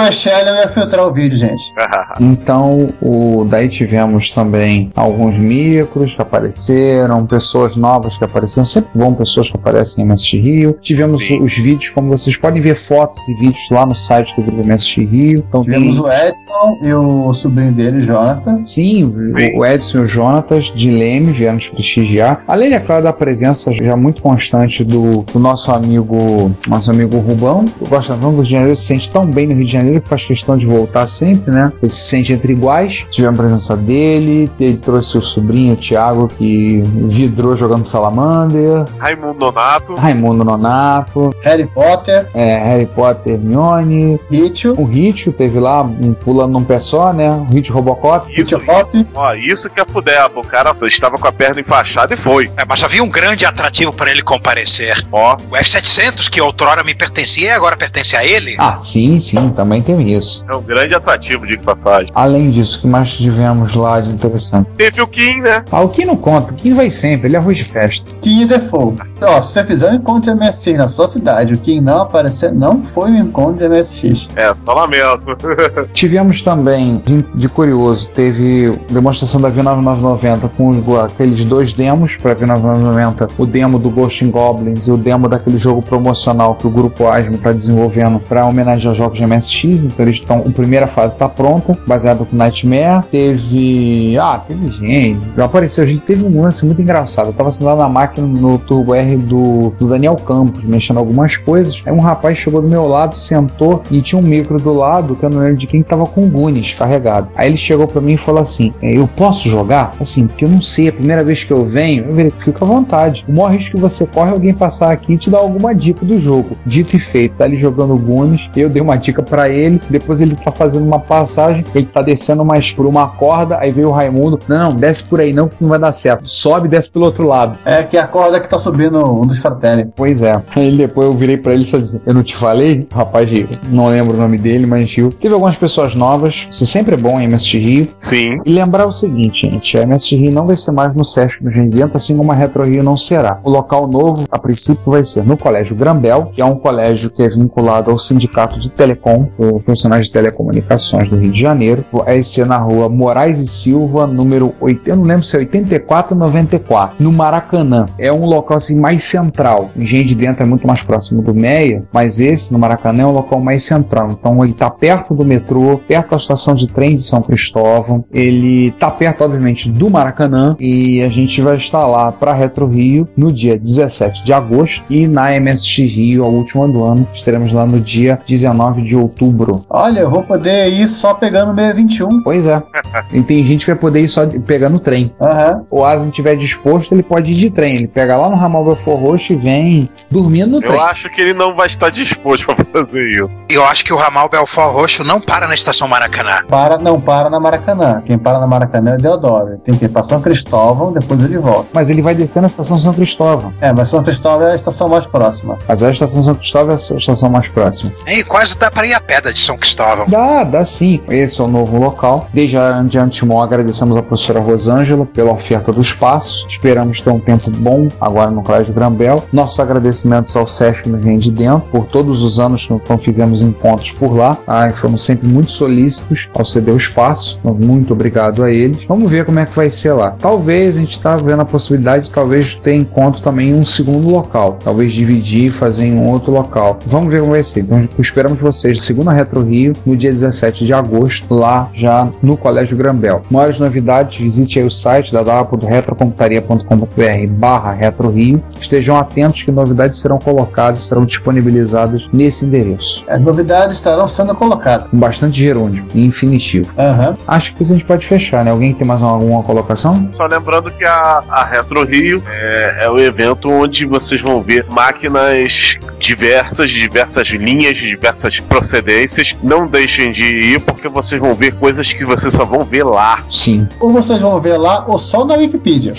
Echelon ia filtrar o vídeo, gente. então, o, daí tivemos também alguns micros que apareceram, pessoas novas que apareceram. Sempre bom pessoas que aparecem em MST Rio. Tivemos Sim. os vídeos, como vocês podem ver fotos e vídeos lá no site do Grupo MST Rio. Então, tivemos tem... o Edson e o sobrinho dele, Jonathan. Sim, Sim. o Edson e o Jonatas de Leme vieram nos prestigiar. Além, é claro, da presença já muito constante do, do nosso amigo nosso amigo Rubão. Eu gosto tanto do Rio de Janeiro, se sente tão bem no Rio de Janeiro que faz questão de voltar sempre, né? Ele se sente entre iguais. Tivemos a presença dele, ele trouxe o sobrinho, o Thiago, que vidrou jogando Salamander. Raimundo Nonato. Raimundo Nonato. Harry Potter. É, Harry Potter, Hermione. Ritio. O Ritio teve lá, um, pulando num pé só, né? O Ritio Robocop. Isso, isso. Ó, isso que é fudeba. O cara estava com a perna enfaixada e foi. É, mas havia um grande atrativo para ele comparecer. Ó. O F-700, que outrora me pertencia e agora pertence a ele? Ah, sim, sim, também tem isso. É um grande atrativo de passagem. Além disso, o que mais tivemos lá de interessante? Teve o Kim, né? Ah, o Kim não conta. O Kim vai sempre, ele é arroz de festa. Kim e Default. Ó, se você fizer um encontro de MSX na sua cidade, o Kim não aparecer, não foi um encontro de MSX. É, só lamento. Tivemos também, de, de, curioso, teve demonstração da V9990 com aqueles dois demos para V9990, o demo do Ghost Goblins e o demo daquele jogo promocional que o grupo Asmo está desenvolvendo para homenagear jogos de MSX. Então eles estão, a primeira fase está pronta, baseado no Nightmare. Teve, ah, teve gente, apareceu gente, teve um lance muito engraçado. Eu tava sentado na máquina no Turbo R do, do Daniel Campos, mexendo algumas coisas. Aí um rapaz chegou do meu lado, sentou e tinha um micro do lado, que eu não lembro de quem tava com o Gunis carregado. Aí ele chegou para mim e falou assim: é, Eu posso jogar? Assim, porque eu não sei, é a primeira vez que eu venho, eu falei, fica à vontade. O maior risco que você corre é alguém passar aqui e te dar alguma dica do jogo. Dito e feito, tá ali jogando Gunis, eu dei uma dica para ele, depois ele tá fazendo uma passagem, ele tá descendo mais por uma corda, aí veio o Raimundo, não, desce por aí não, que não vai dar certo. Sobe e desce pelo outro lado. É que a corda que tá subindo um dos fratelli. Pois é. Aí depois eu virei para ele e disse, eu não te falei? Rapaz, não lembro o nome dele, mas Rio. Teve algumas pessoas novas, isso sempre é bom em MST Rio. Sim. E lembrar o seguinte, gente, a MST Rio não vai ser mais no Sesc no Genvento, assim como a Retro Rio não será. O local novo, a princípio, vai ser no Colégio Grambel, que é um colégio que é vinculado ao Sindicato de Telecom, o profissionais de telecomunicações do Rio de Janeiro. Vai ser na rua Moraes e Silva, número 80, não lembro se é 84 ou 94, no Maracanã. É um local assim mais central. Engenho de Dentro é muito mais próximo do Meia, mas esse, no Maracanã, é um local mais central. Então ele está perto do metrô, perto da estação de trem de São Cristóvão. Ele está perto, obviamente, do Maracanã e a gente vai estar lá para Retro Rio no dia 17 de agosto e na MSX Rio, a última do ano, estaremos lá no dia 19 de outubro. Olha, eu vou poder ir só pegando o 621. Pois é. e tem gente que vai poder ir só pegando o trem. Uhum. O Asen estiver disposto, ele pode ir de trem. Ele pega lá no ramal Belfort Roxo e vem dormindo no eu trem. Eu acho que ele não vai estar disposto para fazer isso. Eu acho que o ramal Belfort Roxo não para na estação Maracanã. Para, não para na Maracanã. Quem para na Maracanã é o Deodoro. Tem que ir para São Cristóvão, depois ele volta. Mas ele vai descer na estação São Cristóvão. É, mas São Cristóvão é a estação mais próxima. Mas a estação São Cristóvão é a estação mais próxima. E quase dá para ir a pedra de São Cristóvão. Dá, dá sim. Esse é o novo local. Desde de antemão agradecemos a professora Rosângela pela oferta do espaço. Esperamos ter um tempo bom agora no Colégio Grambel. Nossos agradecimentos ao Sesc no Rio de Dentro por todos os anos que fizemos encontros por lá. Ah, fomos sempre muito solícitos ao ceder o espaço. Então, muito obrigado a eles. Vamos ver como é que vai ser lá. Talvez a gente está vendo a possibilidade de talvez ter encontro também em um segundo local. Talvez dividir e fazer em um outro local. Vamos ver como vai ser. Então esperamos vocês segunda Retro Rio no dia 17 de agosto, lá já no Colégio Grambel. Maiores novidades, visite aí o site www.retrocomputaria.com.br barra Retro Rio. Estejam atentos que novidades serão colocadas, serão disponibilizadas nesse endereço. As novidades estarão sendo colocadas. Com bastante gerúndio e infinitivo. Uhum. Acho que isso a gente pode fechar, né? Alguém tem mais alguma colocação? Só lembrando que a, a Retro Rio é, é o evento onde vocês vão ver máquinas diversas, diversas linhas, diversas procedências. Não deixem de ir, porque vocês vão ver coisas que vocês só vão ver lá. Sim. Ou vocês vão ver lá, ou só na Wikipedia.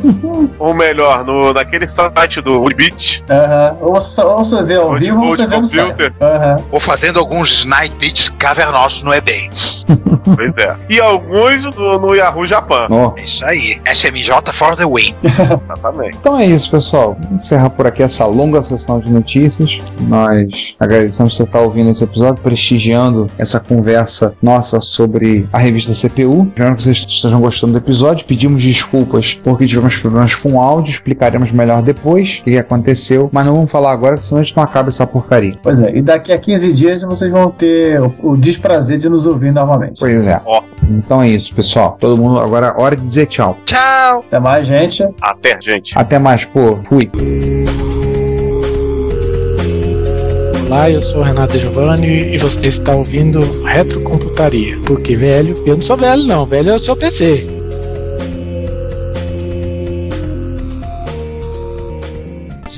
ou melhor, no, naquele site do Beat. Uhum. Ou, você, ou você vê ao vivo, ou você vê no site. Uhum. Ou fazendo alguns night beats cavernosos no eBay. pois é. E alguns no, no Yahoo Japan. Oh. É isso aí. SMJ for the win. Exatamente. Então é isso, pessoal. Vamos encerrar por aqui essa longa sessão de notícias. Nós agradecemos você estar ouvindo esse episódio, prestigiando essa conversa nossa sobre a revista CPU. Espero que vocês estejam gostando do episódio. Pedimos desculpas porque tivemos problemas com o áudio. Explicaremos melhor depois o que aconteceu. Mas não vamos falar agora, senão a gente não acaba essa porcaria. Pois é, e daqui a 15 dias vocês vão ter o, o desprazer de nos ouvir novamente. Pois é. Oh. Então é isso, pessoal. Todo mundo agora hora de dizer tchau. Tchau. Até mais, gente. Até, gente. Até mais, pô. Fui. Olá, eu sou Renato Giovanni e você está ouvindo Retrocomputaria. Porque velho, eu não sou velho não, velho é o seu PC.